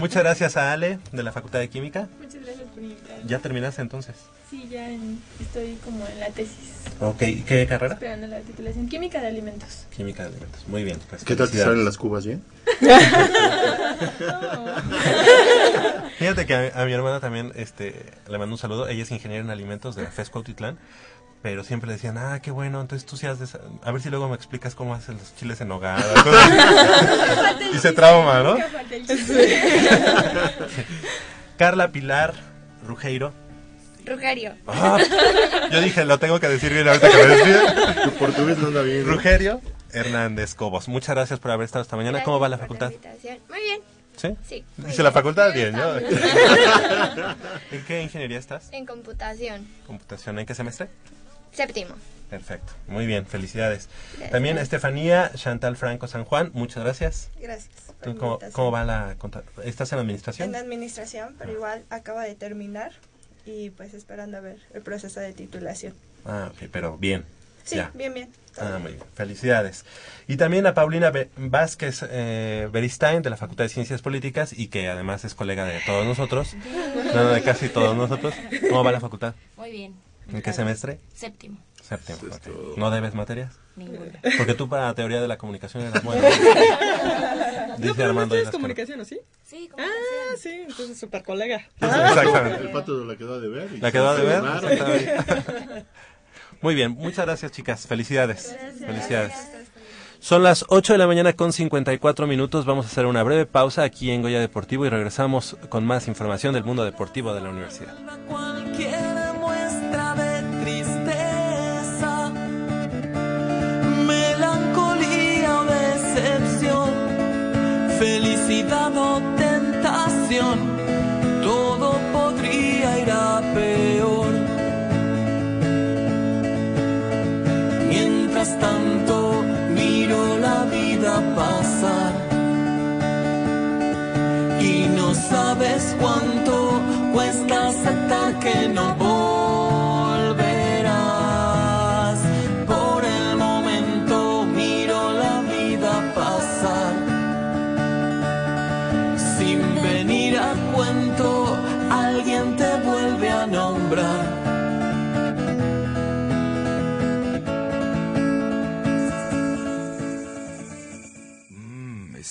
Muchas gracias a Ale, de la Facultad de Química. Muchas ¿Ya terminaste entonces? Sí, ya en- estoy como en la tesis, Ok, ¿qué carrera? esperando la titulación. Química de alimentos. Química de alimentos. Muy bien. Pues, ¿Qué tal salen las cubas bien? Fíjate que a, a mi hermana también este, le mando un saludo. Ella es ingeniera en alimentos de la FES Cuautitlán. Pero siempre le decían, ah, qué bueno, entonces tú sí sa- A ver si luego me explicas cómo hacen los chiles en nogada. y se trauma, ¿no? Carla Pilar Rugeiro. Rugerio. Ah, yo dije, lo tengo que decir bien ahorita que me decía. Tu portugués no anda bien. ¿no? Rugerio Hernández Cobos. Muchas gracias por haber estado esta mañana. ¿Cómo va la facultad? Invitación. Muy bien. ¿Sí? Sí. Dice la facultad bien, ¿no? ¿En qué ingeniería estás? En computación. ¿Computación en qué semestre? Séptimo. Perfecto. Muy bien, felicidades. Gracias. También Estefanía Chantal Franco San Juan, muchas gracias. Gracias. Por ¿Tú la cómo, cómo va la ¿Estás en administración? En administración, pero igual acaba de terminar y pues esperando a ver el proceso de titulación. Ah, ok, pero bien. Sí, ya. bien, bien. Ah, muy bien. Felicidades. Y también a Paulina Be- Vázquez eh, Beristain de la Facultad de Ciencias Políticas y que además es colega de todos nosotros. No, de casi todos nosotros. ¿Cómo va la facultad? Muy bien. ¿En qué semestre? Séptimo. Séptimo. Eso es ok. todo. ¿No debes materias? Ninguna. Porque tú para teoría de la comunicación eras buena. No, Dice pero no Armando. tienes Ilascano. comunicación, ¿o sí? Sí, Ah, sí, entonces super colega. Exactamente. El pato la quedó de ver. y La quedó de ver. Exactamente. Muy bien, muchas gracias chicas, felicidades. Felicidades. Son las 8 de la mañana con 54 minutos, vamos a hacer una breve pausa aquí en Goya Deportivo y regresamos con más información del mundo deportivo de la universidad. Felicidad o tentación, todo podría ir a peor. Mientras tanto, miro la vida pasar y no sabes cuánto cuesta aceptar que no volverás.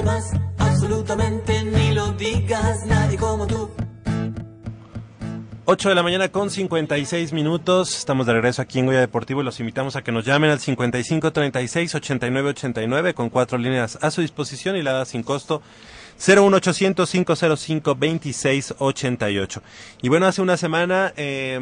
Nadie más, absolutamente ni lo digas. Nadie como tú. 8 de la mañana con 56 minutos. Estamos de regreso aquí en Goya Deportivo y los invitamos a que nos llamen al 55 36 89 89 con cuatro líneas a su disposición y la da sin costo 01800 505 26 88. Y bueno, hace una semana, eh,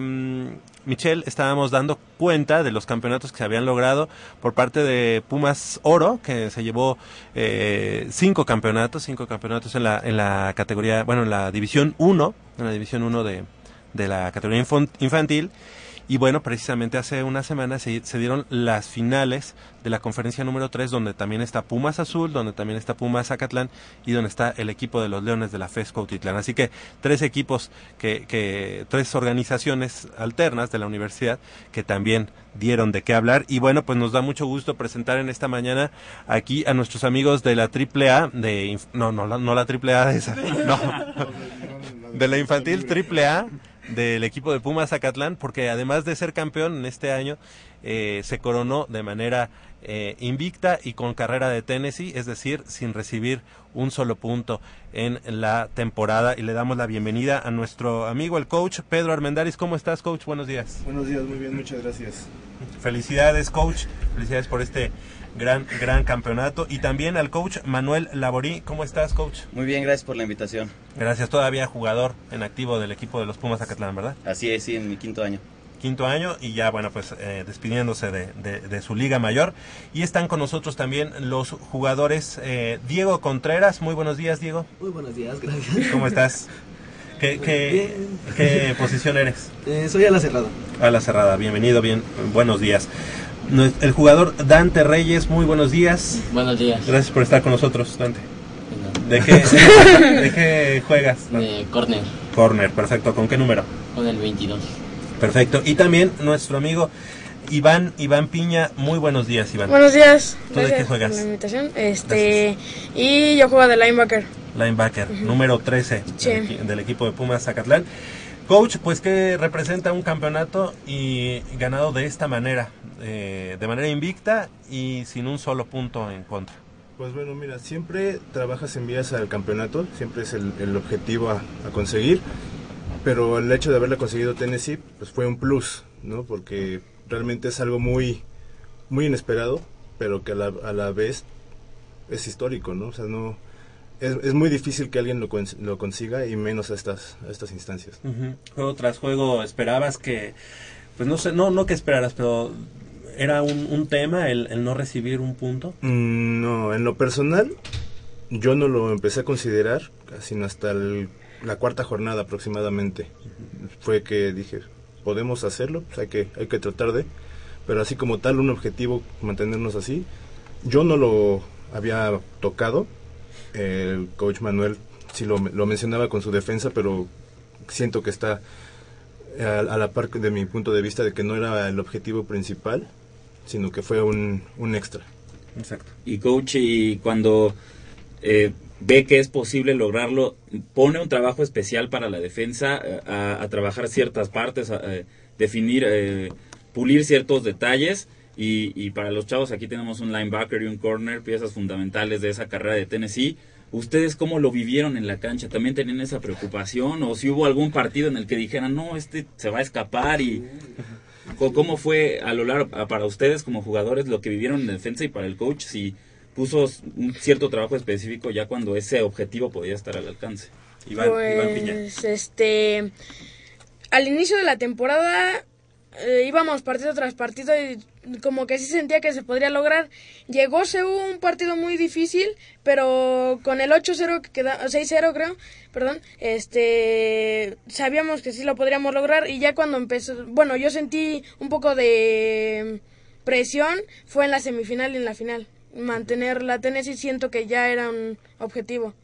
Michelle, estábamos dando cuenta de los campeonatos que se habían logrado por parte de Pumas Oro, que se llevó eh, cinco campeonatos, cinco campeonatos en la, en la categoría, bueno, en la división 1, en la división 1 de, de la categoría infantil. Y bueno, precisamente hace una semana se, dieron las finales de la conferencia número 3, donde también está Pumas Azul, donde también está Pumas Zacatlán y donde está el equipo de los Leones de la FES Cuautitlán. Así que tres equipos, que, que tres organizaciones alternas de la universidad que también dieron de qué hablar. Y bueno, pues nos da mucho gusto presentar en esta mañana aquí a nuestros amigos de la AAA, de, no, no, no la AAA de esa, no, de la infantil AAA del equipo de Pumas Zacatlán, porque además de ser campeón en este año, eh, se coronó de manera eh, invicta y con carrera de Tennessee, es decir, sin recibir un solo punto en la temporada. Y le damos la bienvenida a nuestro amigo, el coach Pedro Armendaris. ¿Cómo estás, coach? Buenos días. Buenos días, muy bien, muchas gracias. Felicidades, coach. Felicidades por este gran, gran campeonato. Y también al coach Manuel Laborí. ¿Cómo estás, coach? Muy bien, gracias por la invitación. Gracias. Todavía jugador en activo del equipo de los Pumas Zacatlán, ¿verdad? Así es, sí, en mi quinto año. quinto año y ya bueno pues eh, despidiéndose de, de- de su liga mayor y están con nosotros también los jugadores eh, Diego Contreras muy buenos días Diego Muy buenos días, gracias. cómo estás ¿Qué, qué, qué posición eres? Eh, soy a la cerrada. A la cerrada, bienvenido, bien, buenos días. El jugador Dante Reyes, muy buenos días. Buenos días. Gracias por estar con nosotros, Dante. ¿De qué, de qué juegas? De corner, Corner, perfecto. ¿Con qué número? con el 22. Perfecto. Y también nuestro amigo Iván, Iván Piña, muy buenos días, Iván. Buenos días. ¿Tú de qué por juegas? la invitación. Este, y yo juego de linebacker. Linebacker, número 13 Sí. del, equi- del equipo de Pumas Zacatlán. Coach, pues que representa un campeonato y ganado de esta manera, eh, de manera invicta y sin un solo punto en contra. Pues bueno, mira, siempre trabajas en vías al campeonato, siempre es el, el objetivo a, a conseguir, pero el hecho de haberla conseguido Tennessee pues fue un plus, ¿no? Porque realmente es algo muy, muy inesperado, pero que a la, a la vez es histórico, ¿no? O sea, no... Es, es muy difícil que alguien lo, cons- lo consiga y menos a estas, a estas instancias. Juego tras juego, esperabas que, pues no sé, no, no que esperaras, pero era un, un tema el, el no recibir un punto. Mm, No, en lo personal, yo no lo empecé a considerar sino hasta el- la cuarta jornada aproximadamente. Fue que dije, podemos hacerlo, pues hay que, hay que tratar de, pero así como tal, un objetivo, mantenernos así, yo no lo había tocado. El coach Manuel sí lo, lo mencionaba con su defensa, pero siento que está a, a la par de mi punto de vista de que no era el objetivo principal, sino que fue un, un extra. Exacto. Y coach, y cuando eh, ve que es posible lograrlo, pone un trabajo especial para la defensa, eh, a, a trabajar ciertas partes, a, eh, definir, eh, pulir ciertos detalles. Y, y para los chavos aquí tenemos un linebacker y un corner, piezas fundamentales de esa carrera de Tennessee. ¿Ustedes cómo lo vivieron en la cancha? ¿También tenían esa preocupación? ¿O si hubo algún partido en el que dijeran, no, este se va a escapar? y ¿Cómo fue a lo largo para ustedes como jugadores lo que vivieron en defensa y para el coach? Si puso un cierto trabajo específico ya cuando ese objetivo podía estar al alcance. pues, este, al inicio de la temporada eh, íbamos partido tras partido y como que sí sentía que se podría lograr. Llegó Seúl un partido muy difícil, pero con el 8-0 que queda, 6-0 creo, perdón, este, sabíamos que sí lo podríamos lograr y ya cuando empezó, bueno, yo sentí un poco de presión fue en la semifinal y en la final. Mantener la Tennessee siento que ya era un objetivo.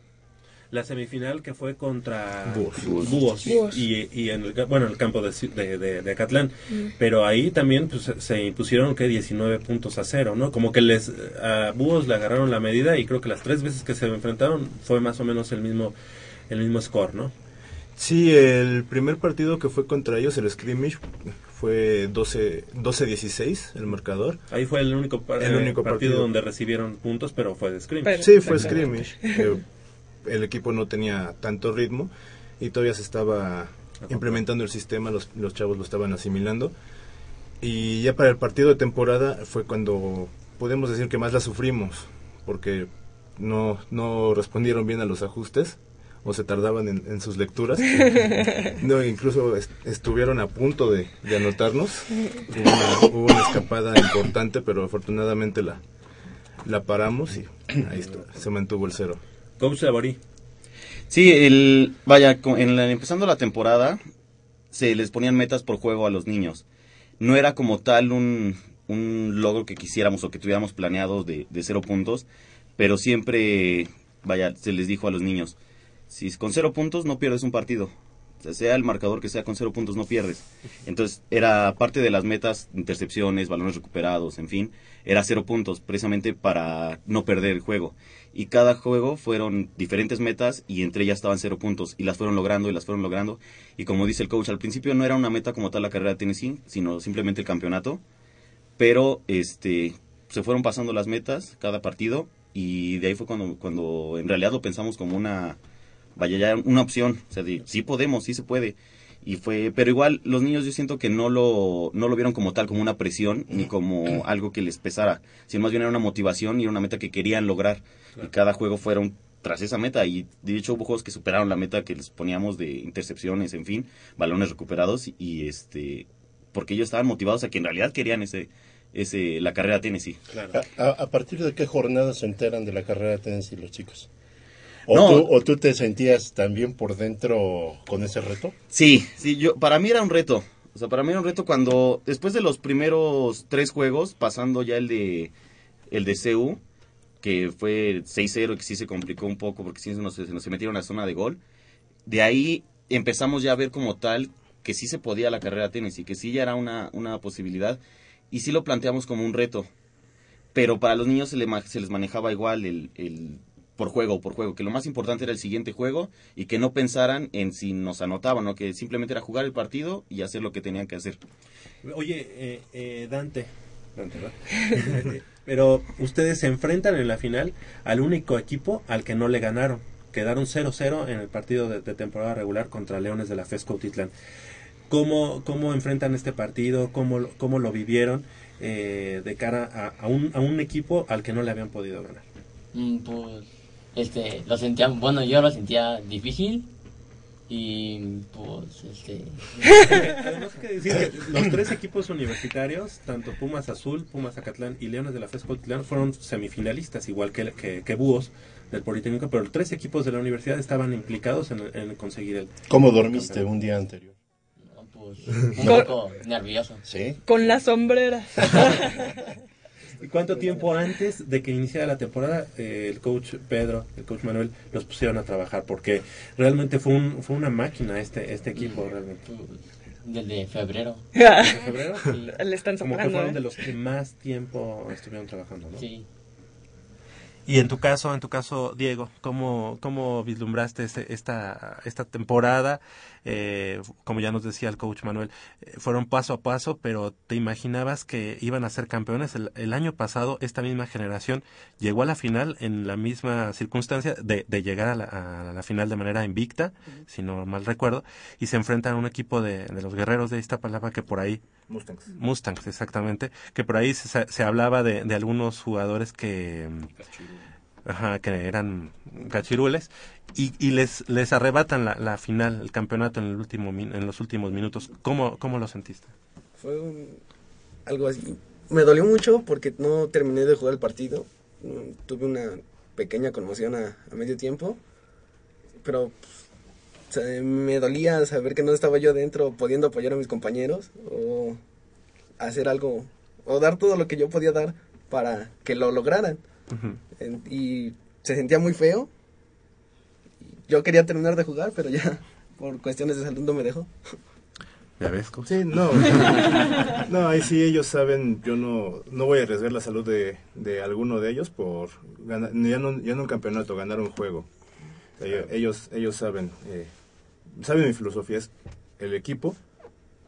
La semifinal que fue contra Búhos. Búhos, Búhos. y, y en el, ca- bueno, en el campo de, de, de, de Acatlán. Mm. Pero ahí también pues, se- impusieron que 19 puntos a cero, ¿no? Como que les a Búhos le agarraron la medida y creo que las tres veces que se enfrentaron fue más o menos el mismo el mismo score, ¿no? Sí, el primer partido que fue contra ellos, el scrimmage, fue 12 12-16 el marcador. Ahí fue el único, par- El eh, único partido, partido. donde recibieron puntos, pero fue de scrimmage. Sí, fue scrimmage. Eh, el equipo no tenía tanto ritmo y todavía se estaba implementando el sistema, los, los chavos lo estaban asimilando. Y ya para el partido de temporada fue cuando podemos decir que más la sufrimos, porque no, no respondieron bien a los ajustes o se tardaban en, en sus lecturas. No, incluso est- estuvieron a punto de, de anotarnos. Hubo una, hubo una escapada importante, pero afortunadamente la, la paramos y ahí está, se mantuvo el cero. Coach Laborí. Sí, el, vaya, en empezando la temporada se les ponían metas por juego a los niños. No era como tal un, un logro que quisiéramos o que tuviéramos planeado de, de cero puntos, pero siempre, vaya, se les dijo a los niños, si es con cero puntos no pierdes un partido. Sea el marcador que sea con cero puntos no pierdes. Entonces era parte de las metas, intercepciones, balones recuperados, en fin, era cero puntos precisamente para no perder el juego. Y cada juego fueron diferentes metas y entre ellas estaban cero puntos y las fueron logrando y las fueron logrando. Y como dice el coach, al principio no era una meta como tal la carrera de Tennessee, sino simplemente el campeonato. Pero este se fueron pasando las metas cada partido y de ahí fue cuando, cuando en realidad lo pensamos como una vaya ya una opción, o sea, de, sí podemos, sí se puede. Y fue, pero igual los niños yo siento que no lo, no lo vieron como tal, como una presión, ni como algo que les pesara, sino más bien era una motivación y era una meta que querían lograr. Y cada juego fueron tras esa meta y de hecho hubo juegos que superaron la meta que les poníamos de intercepciones, en fin, balones recuperados y, y, este, porque ellos estaban motivados a que en realidad querían ese, ese, la carrera Tennessee. ¿A, a, a partir de qué jornada se enteran de la carrera Tennessee los chicos? ¿O, No. tú, ¿O tú te sentías también por dentro con ese reto? Sí, sí, yo, para mí era un reto. O sea, para mí era un reto cuando, después de los primeros tres juegos, pasando ya el de, el de CU, que fue 6-0, que sí se complicó un poco porque sí nos, se nos metieron a la zona de gol. De ahí empezamos ya a ver como tal que sí se podía la carrera tenis y que sí ya era una, una posibilidad. Y sí lo planteamos como un reto. Pero para los niños se, le se les manejaba igual el, el por juego, por juego, que lo más importante era el siguiente juego y que no pensaran en si nos anotaban, ¿no? que simplemente era jugar el partido y hacer lo que tenían que hacer. Oye, eh, eh, Dante. Pero ustedes se enfrentan en la final al único equipo al que no le ganaron. Quedaron 0-0 en el partido de, temporada regular contra Leones de la FES Cuautitlán. ¿Cómo, ¿Cómo enfrentan este partido? ¿Cómo, cómo lo vivieron eh, de cara a, a un, a un equipo al que no le habían podido ganar? Mm, Pues, este, lo sentía, bueno, yo lo sentía difícil y pues, este... Además hay que decir que los tres equipos universitarios, tanto Pumas Azul, Pumas Acatlán y Leones de la FES Cuautitlán, fueron semifinalistas, igual que, que, que Búhos del Politécnico, pero los tres equipos de la universidad estaban implicados en, en conseguir el... ¿Cómo dormiste un día anterior? Pues, un poco nervioso. Sí. Con las sombreras. ¿Y cuánto tiempo antes de que iniciara la temporada eh, el coach Pedro, el coach Manuel, los pusieron a trabajar? Porque realmente fue, un, fue una máquina este, este equipo, realmente. Desde febrero. ¿Desde febrero? Sí. Le están Como que soplando, fueron ¿eh? de los que más tiempo estuvieron trabajando, ¿no? Sí. Y en tu caso, en tu caso, Diego, ¿cómo, cómo vislumbraste este- esta, esta temporada? Eh, como ya nos decía el coach Manuel, eh, fueron paso a paso, pero ¿te imaginabas que iban a ser campeones? El, el año pasado, esta misma generación llegó a la final en la misma circunstancia de, de llegar a la, a la final de manera invicta, si no mal recuerdo, y se enfrentan a un equipo de, de los guerreros de Iztapalapa que por ahí Mustangs. Mustangs, exactamente. Que por ahí se, se hablaba de, de algunos jugadores que, ajá, que eran cachirules y, y les, les arrebatan la, final, el campeonato en, el último, en los últimos minutos. ¿Cómo, cómo lo sentiste? Fue un- algo así. Me dolió mucho porque no terminé de jugar el partido. Tuve una pequeña conmoción a, a medio tiempo. Pero pues, me dolía saber que no estaba yo dentro pudiendo apoyar a mis compañeros o hacer algo o dar todo lo que yo podía dar para que lo lograran. Y se sentía muy feo. Yo quería terminar de jugar, pero ya por cuestiones de salud no me dejó. ¿Ya ves? Sí, no. no, ahí sí ellos saben, yo no, no voy a arriesgar la salud de, de alguno de ellos por ganar, ya no, ya no un campeonato, ganar un juego. O sea, yo- ellos, ellos saben, eh, saben mi filosofía, es el equipo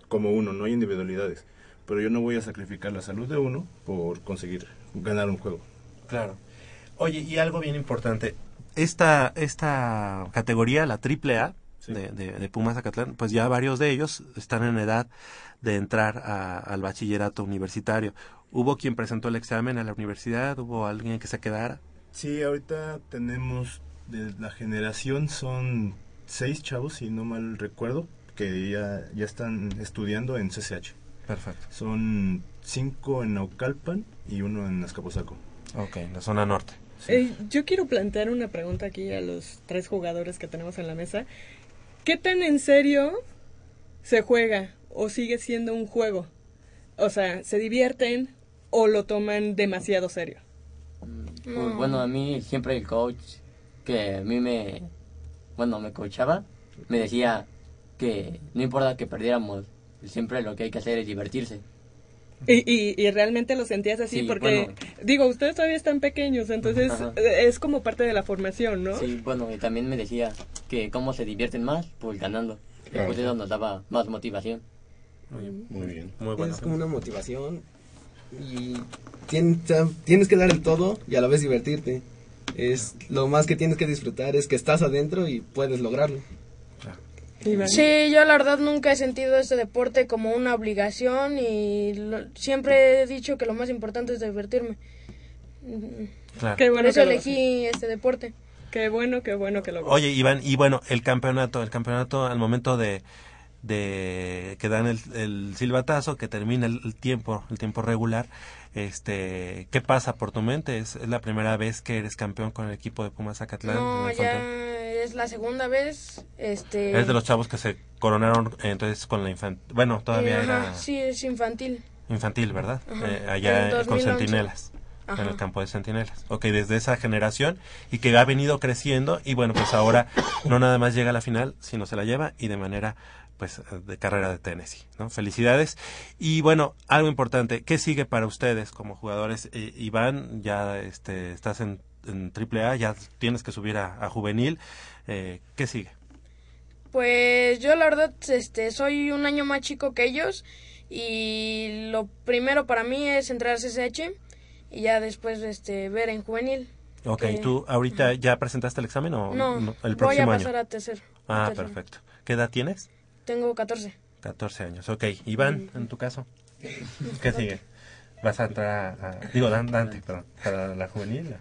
como uno, no hay individualidades. Pero yo no voy a sacrificar la salud de uno por conseguir ganar un juego. Claro. Oye, y algo bien importante. Esta, esta categoría, la triple A de, de, de Pumas Acatlán, pues ya varios de ellos están en edad de entrar a- al bachillerato universitario. ¿Hubo quien presentó el examen a la universidad? ¿Hubo alguien que se quedara? Sí, ahorita tenemos de la generación son seis chavos, si no mal recuerdo, que ya, ya están estudiando en CCH. Perfecto. Son cinco en Naucalpan y uno en Azcapotzalco. Ok, en la zona norte. Eh, yo quiero plantear una pregunta aquí a los tres jugadores que tenemos en la mesa. ¿Qué tan en serio se juega o sigue siendo un juego? O sea, ¿se divierten o lo toman demasiado serio? Pues, bueno, a mí siempre el coach que a mí me, bueno, me coachaba, me decía que no importa que perdiéramos, siempre lo que hay que hacer es divertirse. Y, y, y realmente lo sentías así Sí, porque, bueno. digo, ustedes todavía están pequeños, entonces Ajá. es como parte de la formación, ¿no? Sí, bueno, y también me decía que cómo se divierten más, pues ganando. Claro. pues eso nos daba más motivación. Muy bien. Muy Es como una motivación y tien- o sea, tienes que dar el todo y a la vez divertirte. Es lo más que tienes que disfrutar es que estás adentro y puedes lograrlo. Sí, yo la verdad nunca he sentido este deporte como una obligación y lo- siempre he dicho que lo más importante es divertirme. Claro. Qué Por bueno eso que lo- elegí este deporte. Qué bueno, qué bueno que lo Oye, Iván, y bueno, el campeonato, el campeonato al momento de, de que dan el, el silbatazo, que termina el, el tiempo, el tiempo regular, este, ¿qué pasa por tu mente? ¿Es, es la primera vez que eres campeón con el equipo de Pumas? No, ya Frontón? Es la segunda vez. Este, Eres de los chavos que se coronaron eh, entonces con la infantil, bueno, todavía eh, era Sí, es infantil. infantil, ¿verdad? Eh, allá con 2011. Centinelas. Ajá. En el campo de Centinelas. Ok, desde esa generación y que ha venido creciendo y bueno, pues ahora no nada más llega a la final, sino se la lleva y de manera pues de carrera de Tennessee, ¿no? Felicidades. Y bueno, algo importante, ¿qué sigue para ustedes como jugadores? Eh, Iván, ya este, estás en, en AAA, ya tienes que subir a, a juvenil. Eh, ¿Qué sigue? Pues yo la verdad este soy un año más chico que ellos y lo primero para mí es entrar a CSH y ya después este ver en juvenil. Ok, que- ¿tú ahorita ya presentaste el examen o No, el voy próximo a año? pasar a tercero. Ah, a tercero. perfecto. ¿Qué edad tienes? Tengo 14. 14 años. Ok, Iván, en tu caso, ¿qué sigue? ¿Vas a entrar a, a- digo, Dan- Dante, perdón, para la juvenil?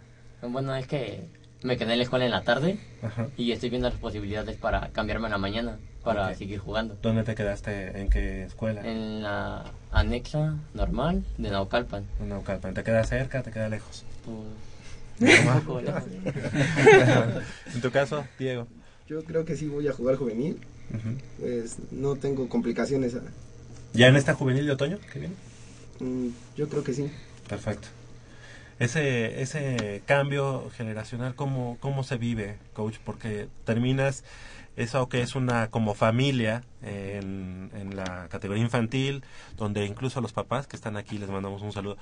Bueno, es que me quedé en la escuela en la tarde Ajá. y estoy viendo las posibilidades para cambiarme en la mañana para seguir jugando. ¿Dónde te quedaste? ¿En qué escuela? En la anexa normal de Naucalpan. En Naucalpan. ¿Te queda cerca? ¿Te queda lejos? Pues, un poco lejos. en tu caso, Diego. Yo creo que sí voy a jugar juvenil. Pues no tengo complicaciones. ¿Ya en esta juvenil de otoño que viene? Mm, yo creo que sí. Perfecto. Ese, ese cambio generacional, ¿cómo, ¿cómo se vive, coach? Porque terminas eso que es una como familia en, en la categoría infantil, donde incluso los papás que están aquí, les mandamos un saludo,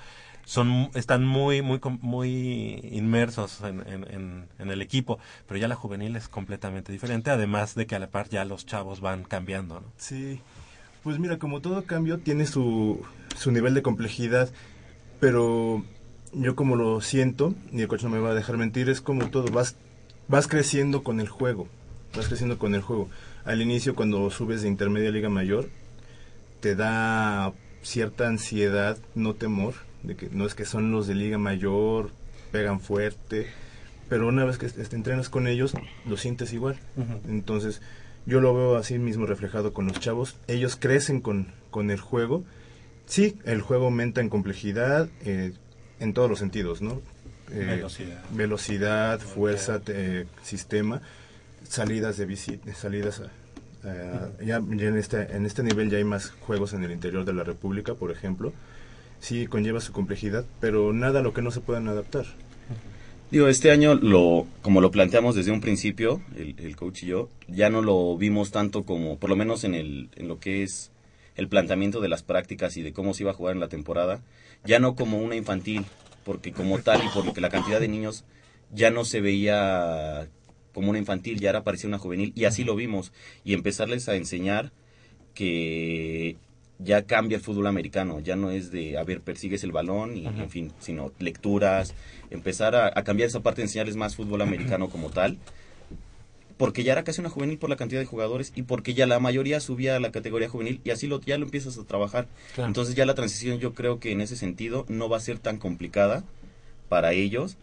son están muy muy muy inmersos en- en- en el equipo, pero ya la juvenil es completamente diferente, además de que a la par ya los chavos van cambiando, ¿no? Sí, pues mira, como todo cambio tiene su, su nivel de complejidad, pero yo como lo siento, y el coach no me va a dejar mentir, es como todo, vas, vas creciendo con el juego, vas creciendo con el juego. Al inicio, cuando subes de intermedia a Liga Mayor, te da cierta ansiedad, no temor, de que no es que son los de Liga Mayor, pegan fuerte, pero una vez que te entrenas con ellos, lo sientes igual. Entonces, yo lo veo así mismo reflejado con los chavos. Ellos crecen con, con el juego. Sí, el juego aumenta en complejidad eh, en todos los sentidos, ¿no? Eh, Velocidad. Velocidad, fuerza, te- sistema, salidas de visita, salidas a- a- ya, ya en este en este nivel ya hay más juegos en el interior de la República, por ejemplo. Sí, conlleva su complejidad, pero nada a lo que no se puedan adaptar. Digo, este año, lo, como lo planteamos desde un principio, el, el coach y yo, ya no lo vimos tanto como, por lo menos en, el, en lo que es el planteamiento de las prácticas y de cómo se iba a jugar en la temporada, ya no como una infantil, porque como tal y por lo que la cantidad de niños ya no se veía como una infantil, ya era parecía una juvenil, y así lo vimos, y empezarles a enseñar que ya cambia el fútbol americano, ya no es de, a ver, persigues el balón y, en fin, sino lecturas, empezar a, a cambiar esa parte, enseñarles más fútbol americano como tal, porque ya era casi una juvenil por la cantidad de jugadores y porque ya la mayoría subía a la categoría juvenil y así lo, ya lo empiezas a trabajar. Claro. Entonces ya la transición yo creo que en ese sentido no va a ser tan complicada para ellos,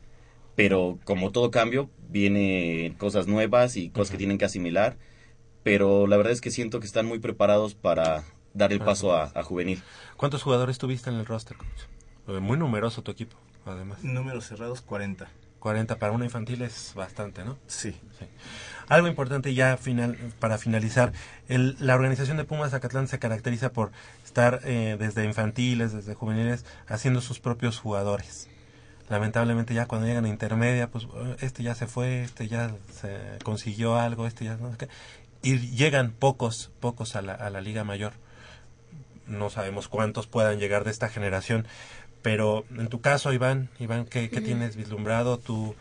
pero como todo cambio, viene cosas nuevas y cosas que tienen que asimilar, pero la verdad es que siento que están muy preparados para dar el paso a, a juvenil. ¿Cuántos jugadores tuviste en el roster, coach? Muy numeroso tu equipo, además. Números cerrados, 40. 40 para una infantil es bastante, ¿no? Sí. Algo importante ya final, para finalizar, el- la organización de Pumas Zacatlán se caracteriza por estar eh, desde infantiles, desde juveniles, haciendo sus propios jugadores. Lamentablemente ya cuando llegan a intermedia, pues eh, este ya se fue, este ya se consiguió algo, este ya no sé qué. Y llegan pocos, pocos a la, a la Liga Mayor. No sabemos cuántos puedan llegar de esta generación. Pero en tu caso, Iván, Iván, ¿qué, qué tienes vislumbrado? ¿Tú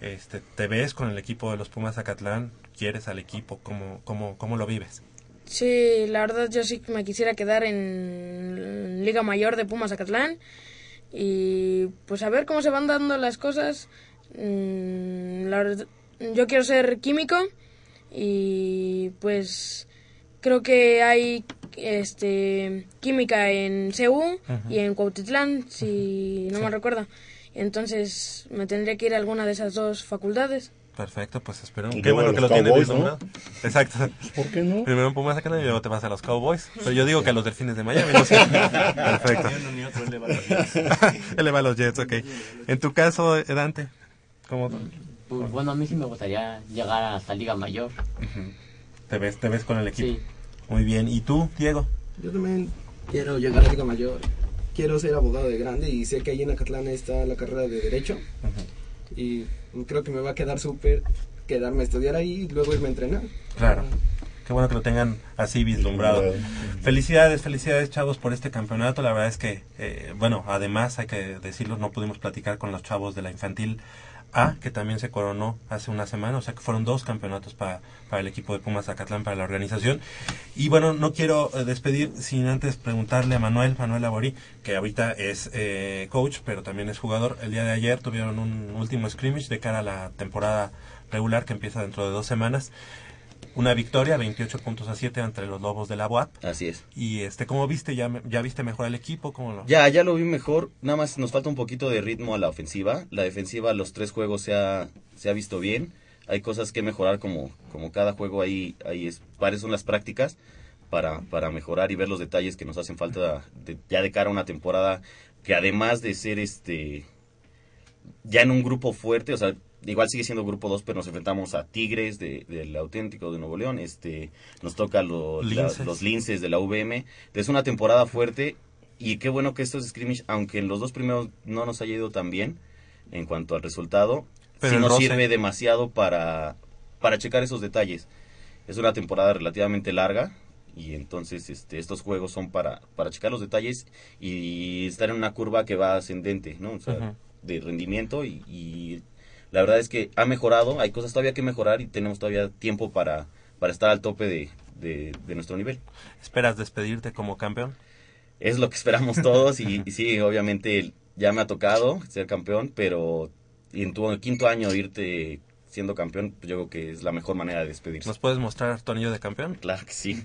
este, te ves con el equipo de los Pumas Zacatlán? ¿Quieres al equipo? ¿Cómo, cómo, cómo lo vives? Sí, la verdad yo sí me quisiera quedar en Liga Mayor de Pumas Zacatlán y pues a ver cómo se van dando las cosas. Mm, la verdad, yo quiero ser químico y pues creo que hay este química en CU y en Cuautitlán, si no me recuerdo. Entonces me tendría que ir a alguna de esas dos facultades. Perfecto, pues espero. Y Qué bueno que lo tienes Cowboys, ¿no? Exacto. ¿Por qué no? Primero en Pumas Zacatlán y luego te vas a los Cowboys. Pero yo digo que a los Delfines de Miami, no sé. Perfecto. Él le va a los Jets. Él le va a los Jets, ok. En tu caso, Dante, ¿cómo Pues bueno, a mí sí me gustaría llegar hasta Liga Mayor. te ves, te ves con el equipo? Sí. Muy bien. ¿Y tú, Diego? Yo también quiero llegar a Liga Mayor. Quiero ser abogado de grande y sé que ahí en Acatlán está la carrera de Derecho. Y creo que me va a quedar súper quedarme a estudiar ahí y luego irme a entrenar. Claro. Qué bueno que lo tengan así vislumbrado. Felicidades, felicidades chavos por este campeonato. La verdad es que, eh, bueno, además hay que decirlo, no pudimos platicar con los chavos de la infantil A, que también se coronó hace una semana, o sea que fueron dos campeonatos para, para el equipo de Pumas Zacatlán, para la organización. Y bueno, no quiero eh, despedir sin antes preguntarle a Manuel, Manuel Laborí, que ahorita es eh, coach, pero también es jugador. El día de ayer tuvieron un último scrimmage de cara a la temporada regular que empieza dentro de dos semanas. Una victoria, 28 puntos a 7 entre los Lobos de la UAP. Así es. Y este, ¿cómo viste? ¿Ya, ya viste mejor al equipo? ¿Cómo lo... Ya, ya lo vi mejor. Nada más nos falta un poquito de ritmo a la ofensiva. La defensiva, los tres juegos se ha, se ha visto bien. Hay cosas que mejorar como, como cada juego ahí, ahí es, para eso son las prácticas, para, para mejorar y ver los detalles que nos hacen falta de- ya de cara a una temporada que además de ser este ya en un grupo fuerte, o sea, igual sigue siendo grupo 2, pero nos enfrentamos a Tigres de- del auténtico de Nuevo León, este nos toca lo- la- los linces de la VM. Es una temporada fuerte y qué bueno que estos scrimmage, aunque en los dos primeros no nos haya ido tan bien en cuanto al resultado, Pero sí nos roce. sirve demasiado para, para checar esos detalles. Es una temporada relativamente larga y entonces este, estos juegos son para, para checar los detalles y estar en una curva que va ascendente, ¿no? O sea, de rendimiento y, y la verdad es que ha mejorado, hay cosas todavía que mejorar y tenemos todavía tiempo para, para estar al tope de, de, de nuestro nivel. ¿Esperas despedirte como campeón? Es lo que esperamos todos y, y sí, obviamente ya me ha tocado ser campeón, pero y en tu quinto año irte siendo campeón, pues yo creo que es la mejor manera de despedirse. ¿Nos puedes mostrar tu anillo de campeón? Claro que sí.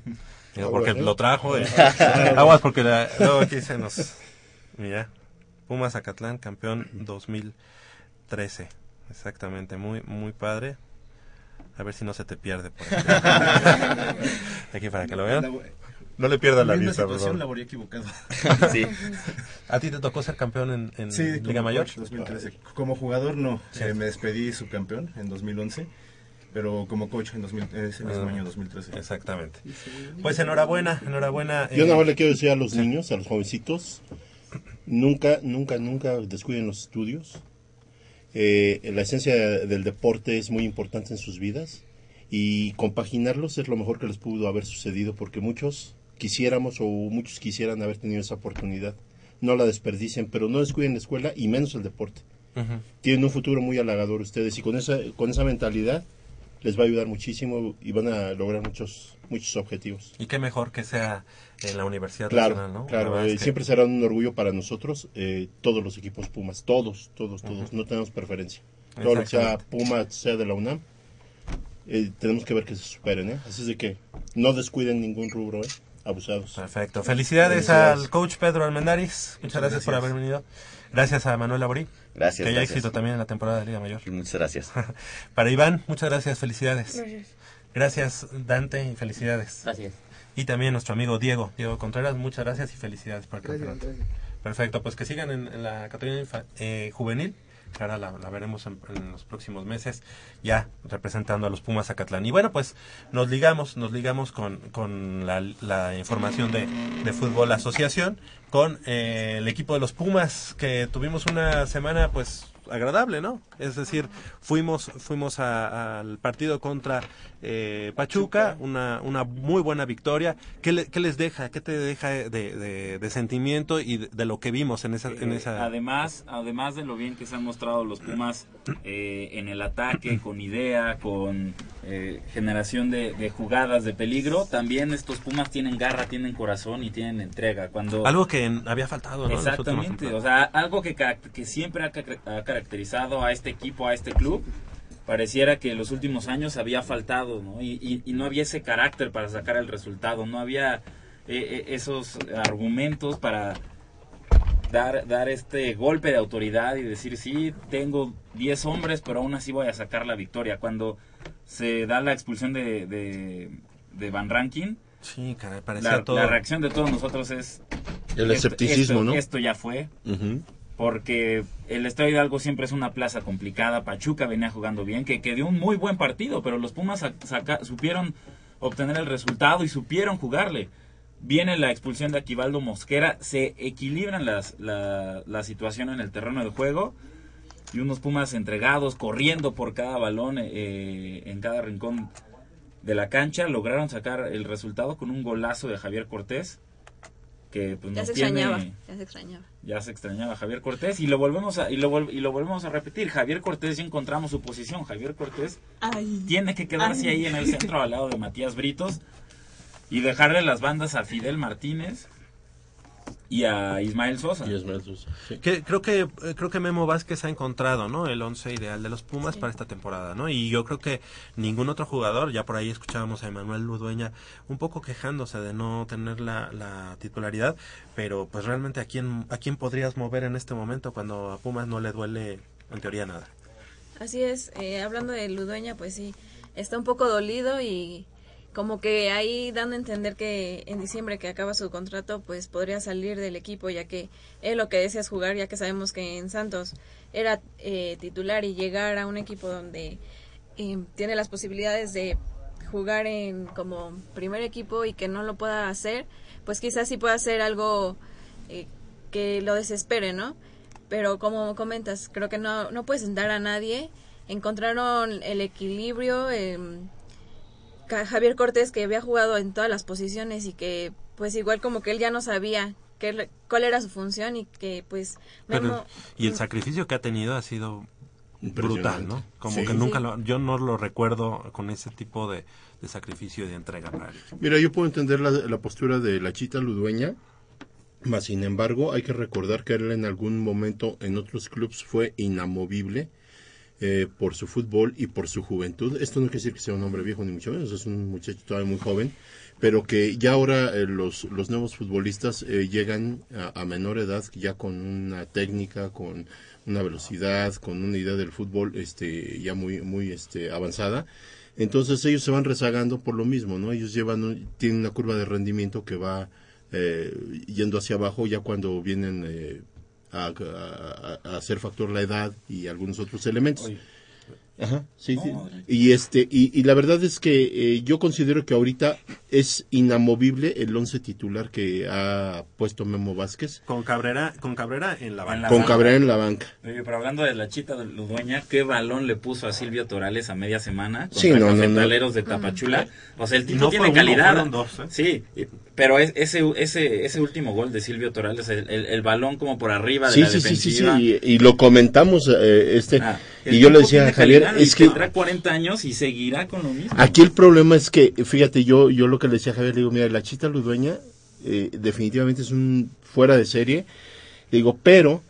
Digo, porque lo trajo. eh. Aguas porque la- luego aquí se nos... Mira, Pumas Zacatlán, campeón 2013. Exactamente, muy muy padre. A ver si no se te pierde por aquí. Aquí para que lo vean. No le pierdas la Misma vista, por equivocado. Sí. ¿A ti te tocó ser campeón en, en Sí, Liga como Mayor? coach, 2013. Como jugador no, Sí. Eh, me despedí subcampeón en 2011, pero como coach en 2000, ese mismo Ah, año 2013. Exactamente. Pues enhorabuena, enhorabuena. Yo eh, nada más le quiero decir a los niños, a los jovencitos, nunca, nunca, nunca descuiden los estudios. Eh, la esencia del deporte es muy importante en sus vidas y compaginarlos es lo mejor que les pudo haber sucedido porque muchos quisiéramos o muchos quisieran haber tenido esa oportunidad. No la desperdicien, pero no descuiden la escuela y menos el deporte. Tienen un futuro muy halagador ustedes y con esa, con esa mentalidad les va a ayudar muchísimo y van a lograr muchos, muchos objetivos. Y qué mejor que sea en la Universidad Claro, Nacional, ¿no? La claro. eh, que- Siempre será un orgullo para nosotros, eh, todos los equipos Pumas, todos, todos, todos. No tenemos preferencia. Todo lo que sea Puma, sea de la UNAM, eh, tenemos que ver que se superen, ¿eh? Así es de que no descuiden ningún rubro, ¿eh? Abusados. Perfecto. Felicidades, al coach Pedro Almendaris. Muchas gracias, por haber venido. Gracias a Manuel Laborí. Gracias, Que haya éxito también en la temporada de Liga Mayor. Muchas gracias. Para Iván, muchas gracias, felicidades. Gracias. Gracias, Dante, y felicidades. Gracias. Y también nuestro amigo Diego, Diego Contreras, muchas gracias y felicidades por el Gracias, campeonato. gracias. Perfecto, pues que sigan en, en la categoría eh, juvenil, ahora la, veremos en, en los próximos meses, ya representando a los Pumas Zacatlán. Y bueno, pues nos ligamos, nos ligamos con, con la, la información de, de Fútbol Asociación, con eh, el equipo de los Pumas, que tuvimos una semana pues agradable, ¿no? Es decir, fuimos fuimos a- al partido contra eh, Pachuca, una, una muy buena victoria. ¿Qué, le- qué les deja? ¿Qué te deja de, de- de sentimiento y de, de lo que vimos en esa... En Eh, esa... Además, además de lo bien que se han mostrado los Pumas eh, en el ataque, con idea, con eh, generación de, de jugadas de peligro, también estos Pumas tienen garra, tienen corazón y tienen entrega. Cuando Algo que había faltado, Exactamente, o sea, algo que, que siempre ha, ca- ha caracterizado a este equipo, a este club, pareciera que en los últimos años había faltado, ¿no? Y, y- y no había ese carácter para sacar el resultado, no había eh, eh, esos argumentos para dar, dar este golpe de autoridad y decir, sí, tengo 10 hombres, pero aún así voy a sacar la victoria. Cuando se da la expulsión de, de, de Van Rankin, Sí, caray, parecía la, todo... la reacción de todos nosotros es... El esto- escepticismo, esto- ¿no? Esto ya fue porque el Estadio Hidalgo siempre es una plaza complicada. Pachuca venía jugando bien, que, que dio un muy buen partido, pero los Pumas saca- supieron obtener el resultado y supieron jugarle. Viene la expulsión de Aquivaldo Mosquera, se equilibran las, la, la situación en el terreno del juego y unos Pumas entregados, corriendo por cada balón eh, en cada rincón de la cancha, lograron sacar el resultado con un golazo de Javier Cortés que pues, Ya nos se tiene- extrañaba, ya se extrañaba. ya se extrañaba a Javier Cortés y lo volvemos a y lo, vol- y lo volvemos a repetir Javier Cortés ya encontramos su posición Javier Cortés tiene que quedarse Ay. ahí en el centro al lado de Matías Britos y dejarle las bandas a Fidel Martínez y a Ismael Sosa. Que, creo que eh, creo que Memo Vázquez ha encontrado no el once ideal de los Pumas para esta temporada no y yo creo que ningún otro jugador ya por ahí escuchábamos a Emanuel Ludueña un poco quejándose de no tener la, la titularidad pero pues realmente a quién a quién podrías mover en este momento cuando a Pumas no le duele en teoría nada Así es, eh, hablando de Ludueña, pues sí, está un poco dolido y como que ahí dando a entender que en diciembre que acaba su contrato, pues podría salir del equipo, ya que él lo que desea es jugar, ya que sabemos que en Santos era eh, titular y llegar a un equipo donde eh, tiene las posibilidades de jugar en como primer equipo y que no lo pueda hacer, pues quizás sí pueda hacer algo eh, que lo desespere, ¿no? Pero como comentas, creo que no, no puedes sentar a nadie. Encontraron el equilibrio. em, Ca- Javier Cortés, que había jugado en todas las posiciones y que, pues, igual como que él ya no sabía qué, cuál era su función y que, pues, Pero- Memo- y el sacrificio que ha tenido ha sido brutal no como Sí. que nunca Sí. lo, yo no lo recuerdo con ese tipo de, de sacrificio y de entrega para él. Mira, yo puedo entender la, la postura de la chita ludueña, mas sin embargo hay que recordar que él en algún momento en otros clubes fue inamovible eh, por su fútbol y por su juventud. Esto no quiere decir que sea un hombre viejo ni mucho menos, es un muchacho todavía muy joven, pero que ya ahora eh, los, los nuevos futbolistas eh, llegan a, a menor edad ya con una técnica, con una velocidad, con una idea del fútbol este ya muy muy este avanzada. Entonces ellos se van rezagando por lo mismo, ¿no? Ellos llevan tienen una curva de rendimiento que va eh, yendo hacia abajo ya cuando vienen eh, a, a- factor la edad y algunos otros elementos. Ajá, sí, sí. Y este y, y la verdad es que eh, yo considero que ahorita es inamovible el once titular que ha puesto Memo Vázquez con Cabrera con Cabrera en la banca con Cabrera en la banca. Oye, pero hablando de la chita de Ludueña, ¿qué balón le puso a Silvio Torales a media semana contra Sí, no, no, no. Cafetaleros de Tapachula? O sea, el tipo No tiene uno, calidad. dos, ¿eh? Sí, pero es- ese, ese, ese último gol de Silvio Torales, el, el- el balón como por arriba de Sí, la sí, sí, sí, sí, defensiva. y, y lo comentamos eh, este Ah, y yo le decía a Javier y que tendrá 40 años y seguirá con lo mismo. Aquí el problema es que, fíjate, yo yo lo que le decía a Javier, le digo, mira, la chita ludueña eh, definitivamente es un fuera de serie, le digo, pero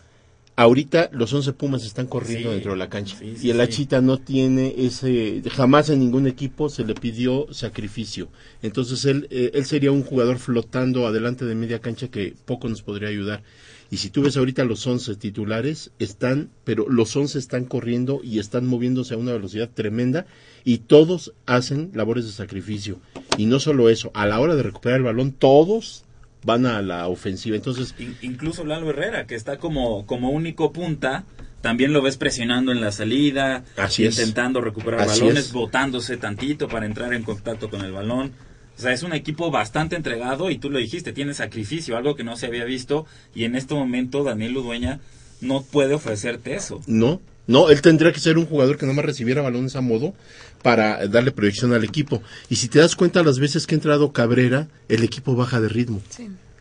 ahorita los 11 Pumas están corriendo Sí, dentro de la cancha sí, y el la sí. chita no tiene ese, jamás en ningún equipo se le pidió sacrificio, entonces él, eh, él sería un jugador flotando adelante de media cancha que poco nos podría ayudar. Y si tú ves ahorita los 11 titulares, están, pero los 11 están corriendo y están moviéndose a una velocidad tremenda y todos hacen labores de sacrificio. Y no solo eso, a la hora de recuperar el balón, todos van a la ofensiva. Entonces, In- incluso Lalo Herrera, que está como, como único punta, también lo ves presionando en la salida, Así es. intentando recuperar Así balones, es. botándose tantito para entrar en contacto con el balón. O sea, es un equipo bastante entregado y tú lo dijiste, tiene sacrificio, algo que no se había visto y en este momento Daniel Ludueña no puede ofrecerte eso. no, no, él tendría que ser un jugador que nada más recibiera balones a modo para darle proyección al equipo. Y si te das cuenta, las veces que ha entrado Cabrera, el equipo baja de ritmo.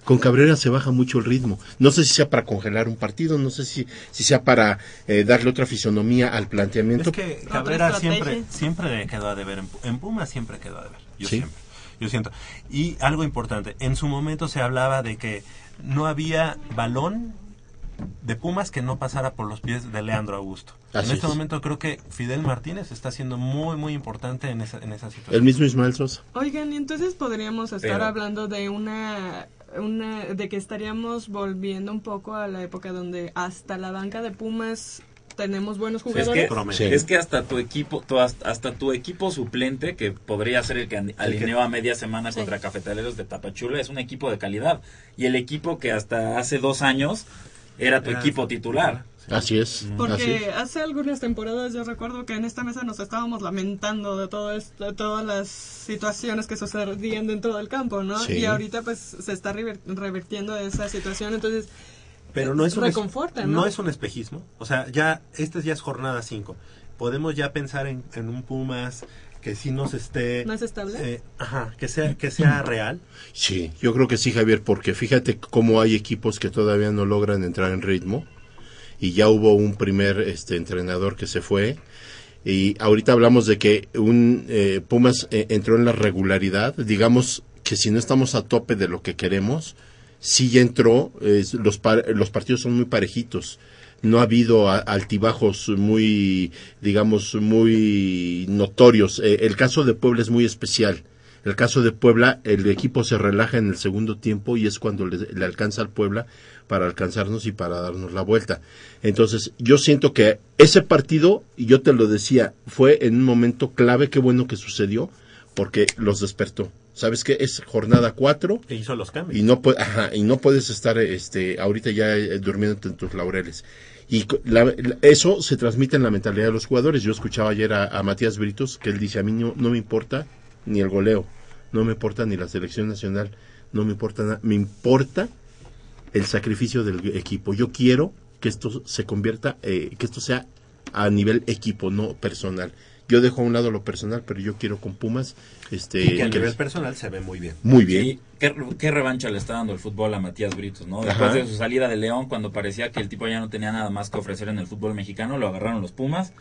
Con Cabrera se baja mucho el ritmo. No sé si sea para congelar un partido, no sé si, si sea para eh, darle otra fisonomía al planteamiento. Es que Cabrera siempre, siempre quedó a deber. En, Pu- en Pumas siempre quedó a deber. Yo Sí. siempre. Yo siento. Y algo importante. En su momento se hablaba de que no había balón de Pumas que no pasara por los pies de Leandro Augusto. Así en este es. momento creo que Fidel Martínez está siendo muy, muy importante en esa, en esa situación. El mismo Ismael Sosa. Oigan, y entonces podríamos estar Pero- hablando de una, una, de que estaríamos volviendo un poco a la época donde hasta la banca de Pumas tenemos buenos Es jugadores. es que hasta tu equipo, tu- hasta, hasta tu equipo suplente, que podría ser el que alineó a media semana Sí. contra Cafetaleros de Tapachula, es un equipo de calidad. Y el equipo que hasta hace dos años era tu Era equipo titular. Así es. Porque hace algunas temporadas yo recuerdo que en esta mesa nos estábamos lamentando de todo esto, de todas las situaciones que sucedían dentro del campo, ¿no? Sí. Y ahorita pues se está rever- revertiendo esa situación, entonces Pero no es, un es- reconforta, ¿no? es un espejismo. O sea, ya, esta ya es jornada 5. Podemos ya pensar en, en un Pumas que sí nos esté... ¿Más estable? eh, ajá, que sea, que sea real. Sí, yo creo que sí, Javier, porque fíjate cómo hay equipos que todavía no logran entrar en ritmo y ya hubo un primer este entrenador que se fue y ahorita hablamos de que un eh, Pumas eh, entró en la regularidad, digamos que si no estamos a tope de lo que queremos, sí entró, los, par- los partidos son muy parejitos. No ha habido altibajos muy, digamos, muy notorios. Eh, el caso de Puebla es muy especial. El caso de Puebla, el equipo se relaja en el segundo tiempo y es cuando le, le alcanza al Puebla para alcanzarnos y para darnos la vuelta. Entonces, yo siento que ese partido, y yo te lo decía, fue en un momento clave, qué bueno que sucedió, porque los despertó. ¿Sabes qué? Es jornada 4 E hizo los cambios. y no, ajá, y no puedes estar este, ahorita ya eh, durmiendo en tus laureles. Y la- la- eso se transmite en la mentalidad de los jugadores. Yo escuchaba ayer a, a Matías Britos que él dice, a mí no, no me importa ni el goleo, no me importa ni la selección nacional, no me importa nada, me importa el sacrificio del equipo. Yo quiero que esto se convierta, eh, que esto sea a nivel equipo, no personal. Yo dejo a un lado lo personal, pero yo quiero con Pumas, este, y que a nivel personal se ve muy bien. muy bien. Sí, ¿qué, qué revancha le está dando el fútbol a Matías Britos, ¿no? Después Ajá. de su salida de León, cuando parecía que el tipo ya no tenía nada más que ofrecer en el fútbol mexicano, lo agarraron los Pumas.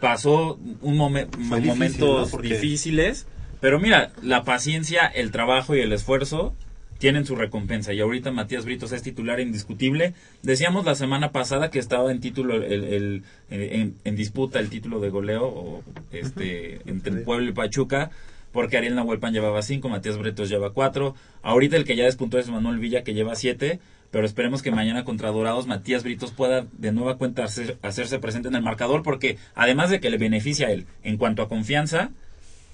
Pasó un momen- difícil, momentos ¿no? Porque- difíciles, pero mira, la paciencia, el trabajo y el esfuerzo tienen su recompensa. Y ahorita Matías Britos es titular indiscutible. Decíamos la semana pasada que estaba en título el, el- en, en disputa el título de goleo o, este entre Puebla y Pachuca porque Ariel Nahuelpan llevaba cinco, Matías Britos lleva cuatro. Ahorita el que ya despuntó es Manuel Villa que lleva siete. Pero esperemos que mañana contra Dorados Matías Britos pueda de nueva cuenta hacer- hacerse presente en el marcador porque además de que le beneficia a él en cuanto a confianza,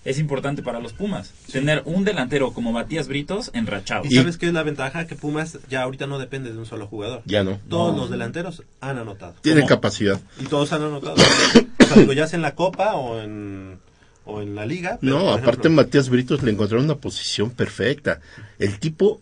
es importante para los Pumas tener un delantero como Matías Britos enrachado. ¿Y sabes qué es la ventaja? Que Pumas ya ahorita no depende de un solo jugador. Ya no. Todos No. los delanteros han anotado. Tienen ¿Cómo? capacidad. Y todos han anotado. o sea, digo, ya sea en la Copa o en, o en la Liga. pero, No, aparte ejemplo, Matías Britos le encontraron una posición perfecta. El tipo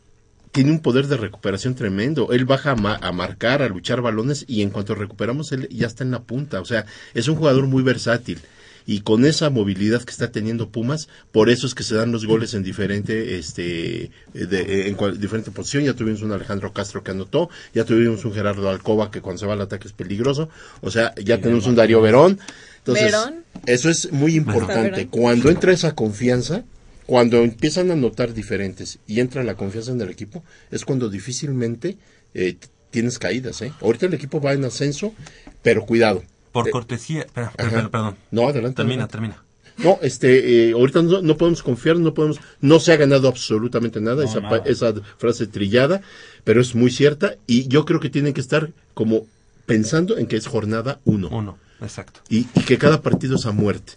tiene un poder de recuperación tremendo. Él baja a, ma- a marcar, a luchar balones y en cuanto recuperamos él ya está en la punta. O sea, es un jugador muy versátil. Y con esa movilidad que está teniendo Pumas, por eso es que se dan los goles en diferente, este, de- en cual- diferente posición. Ya tuvimos un Alejandro Castro que anotó, ya tuvimos un Gerardo Alcoba que cuando se va al ataque es peligroso. O sea, ya tenemos un Darío Verón. Entonces, Verón. eso es muy importante. Cuando entra esa confianza, cuando empiezan a notar diferentes y entra la confianza en el equipo, es cuando difícilmente eh, tienes caídas. ¿eh? Ahorita el equipo va en ascenso, pero cuidado. Por Eh, cortesía. Espera, perdón, perdón. No, adelante. Termina, adelante. termina. No, este, eh, ahorita no, no podemos confiar, no podemos, no se ha ganado absolutamente nada, No, esa, nada. esa frase trillada, pero es muy cierta y yo creo que tienen que estar como pensando en que es jornada uno. Uno, exacto. Y, y que cada partido es a muerte.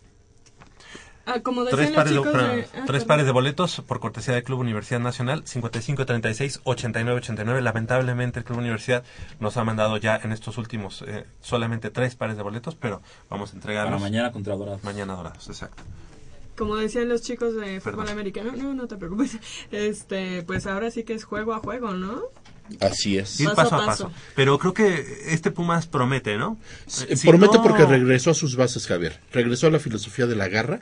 Ah, como decían Tres los pares, de, ah, tres pares de boletos por cortesía del Club Universidad Nacional, 55-36-89-89. Lamentablemente el Club Universidad nos ha mandado ya en estos últimos eh, solamente tres pares de boletos, pero vamos a entregarlos. Para mañana contra Dorados. Mañana Dorados, exacto. Como decían los chicos de fútbol Perdón. americano, no, no te preocupes. Este, pues ahora sí que es juego a juego, ¿no? Así es. Ir paso, a paso. Pero creo que este Pumas promete, ¿no? Eh, Si Promete no- porque regresó a sus bases, Javier. Regresó a la filosofía de la garra,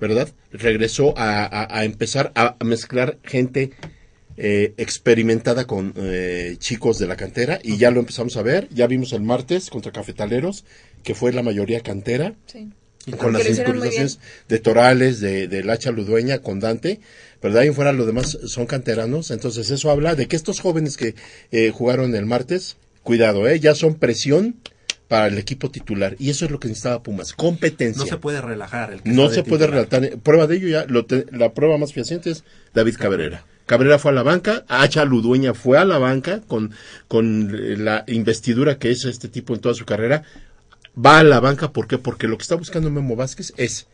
¿verdad? Regresó a, a- a empezar a, mezclar gente eh, experimentada con eh, chicos de la cantera y ya lo empezamos a ver. Ya vimos el martes contra Cafetaleros, que fue la mayoría cantera. Sí. Con las sincronizaciones de Torales, de, de Lacha Ludueña, con Dante, ¿verdad? Y en fuera los demás son canteranos. Entonces eso habla de que estos jóvenes que eh, jugaron el martes, cuidado, ¿eh? Ya son presión para el equipo titular. Y eso es lo que necesitaba Pumas, competencia. No se puede relajar. El que No se puede relatar. Prueba de ello ya, lo te- la prueba más fehaciente es David Cabrera. Cabrera fue a la banca, Hacha Ludueña fue a la banca con, con la investidura que es este tipo en toda su carrera. Va a la banca, ¿por qué? Porque lo que está buscando Memo Vázquez es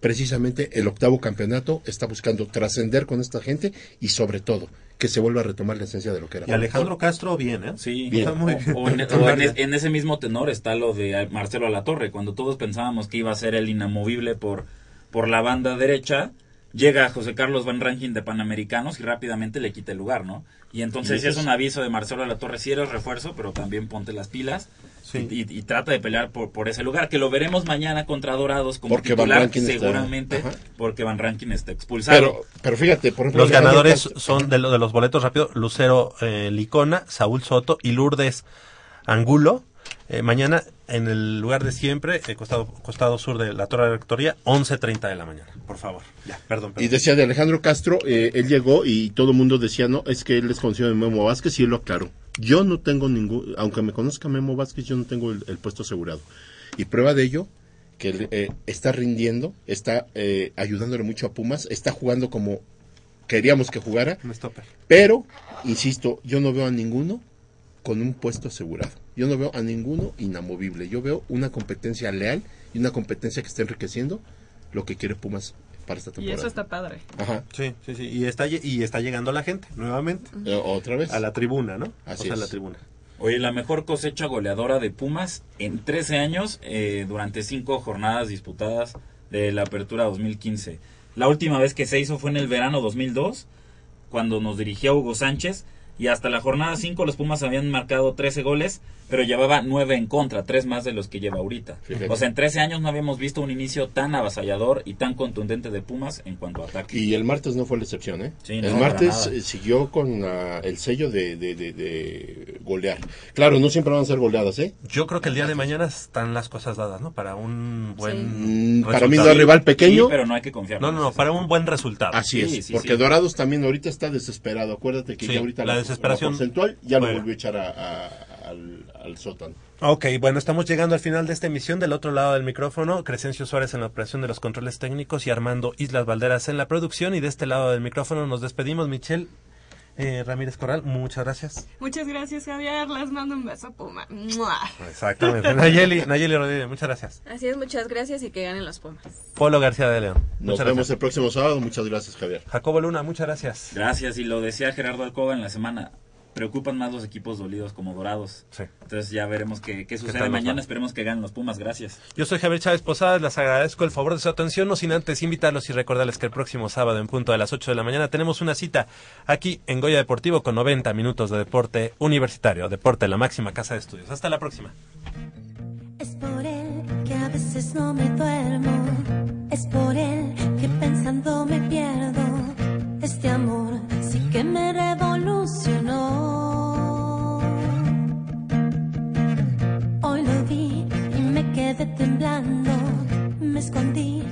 precisamente el octavo campeonato, está buscando trascender con esta gente y sobre todo que se vuelva a retomar la esencia de lo que era. Y Alejandro Castro, bien, ¿eh? Sí, Está muy o- bien. o en, o en es- en ese mismo tenor está lo de Marcelo Alatorre, cuando todos pensábamos que iba a ser el inamovible por, por la banda derecha, llega José Carlos Van Rankin de Panamericanos y rápidamente le quita el lugar, ¿no? Y entonces Y es un aviso de Marcelo de la Torre, si eres refuerzo, pero también ponte las pilas. Y, y- y trata de pelear por, por ese lugar, que lo veremos mañana contra Dorados como Porque Van titular, está- seguramente, porque Van Rankin está expulsado. Pero, pero fíjate, por ejemplo, Los ganadores son de, lo- de los boletos rápido, Lucero eh, Licona, Saúl Soto y Lourdes Angulo. Eh, mañana, en el lugar de siempre, el costado, costado sur de la Torre de la Rectoría, 11.30 de la mañana. Por favor. Ya, perdón, perdón. Y decía de Alejandro Castro, eh, él llegó y todo el mundo decía, no, es que él es conocido de Memo Vázquez y él lo aclaró. Yo no tengo ningún, aunque me conozca Memo Vázquez, yo no tengo el, el puesto asegurado. Y prueba de ello, que él, eh, está rindiendo, está eh, ayudándole mucho a Pumas, está jugando como queríamos que jugara, pero, insisto, yo no veo a ninguno con un puesto asegurado. Yo no veo a ninguno inamovible. Yo veo una competencia leal y una competencia que está enriqueciendo lo que quiere Pumas para esta Y temporada. eso está padre. Ajá. Sí, sí, sí. Y está, y está llegando la gente, nuevamente. Eh, Otra vez. A la tribuna, ¿no? Así o sea, a es. la tribuna. Oye, la mejor cosecha goleadora de Pumas en 13 años eh, durante cinco jornadas disputadas de la Apertura 2015. La última vez que se hizo fue en el verano 2002, cuando nos dirigía Hugo Sánchez, y hasta la jornada 5 los Pumas habían marcado 13 goles, pero llevaba 9 en contra, 3 más de los que lleva ahorita. Fíjate. O sea, en 13 años no habíamos visto un inicio tan avasallador y tan contundente de Pumas en cuanto a ataque. Y el martes no fue la excepción, ¿eh? Sí, no, el martes eh, siguió con ah, el sello de, de, de- de golear. Claro, no siempre van a ser goleadas, ¿eh? Yo creo que el día de mañana están las cosas dadas, ¿no? Para un buen Mm, para mí no rival pequeño. Sí, pero no hay que confiar. No, no, no, para un buen resultado. Así es, porque Dorados también ahorita está desesperado. Acuérdate que Sí, ya ahorita la desesperación- porcentual ya Bueno. lo volvió a echar a- a- al, sótano. Ok, bueno, estamos llegando al final de esta emisión. Del otro lado del micrófono, Crescencio Suárez en la operación de los controles técnicos y Armando Islas Valderas en la producción. Y de este lado del micrófono nos despedimos. Michelle eh, Ramírez Corral, muchas gracias. Muchas gracias, Javier. Les mando un beso, Puma. ¡Mua! Exactamente. Nayeli, Nayeli Rodríguez, muchas gracias. Así es, muchas gracias y que ganen los Pumas. Polo García de León. Nos muchas vemos gracias. el próximo sábado. Muchas gracias, Javier. Jacobo Luna, muchas gracias. Gracias, y lo decía Gerardo Alcoba en la semana. Preocupan más los equipos dolidos como Dorados. Entonces ya veremos qué, qué sucede mañana. Esperemos que ganen los Pumas. Gracias. Yo soy Javier Chávez Posadas, les agradezco el favor de su atención, no sin antes invitarlos y recordarles que el próximo sábado en punto de las 8 de la mañana tenemos una cita aquí en Goya Deportivo con 90 minutos de deporte universitario, deporte en la máxima casa de estudios. Hasta la próxima. Es por él que a veces no me duermo. Es por él que pensando me pierdo. Este amor sí que me revolucionó. Hoy lo vi y me quedé temblando. Me escondí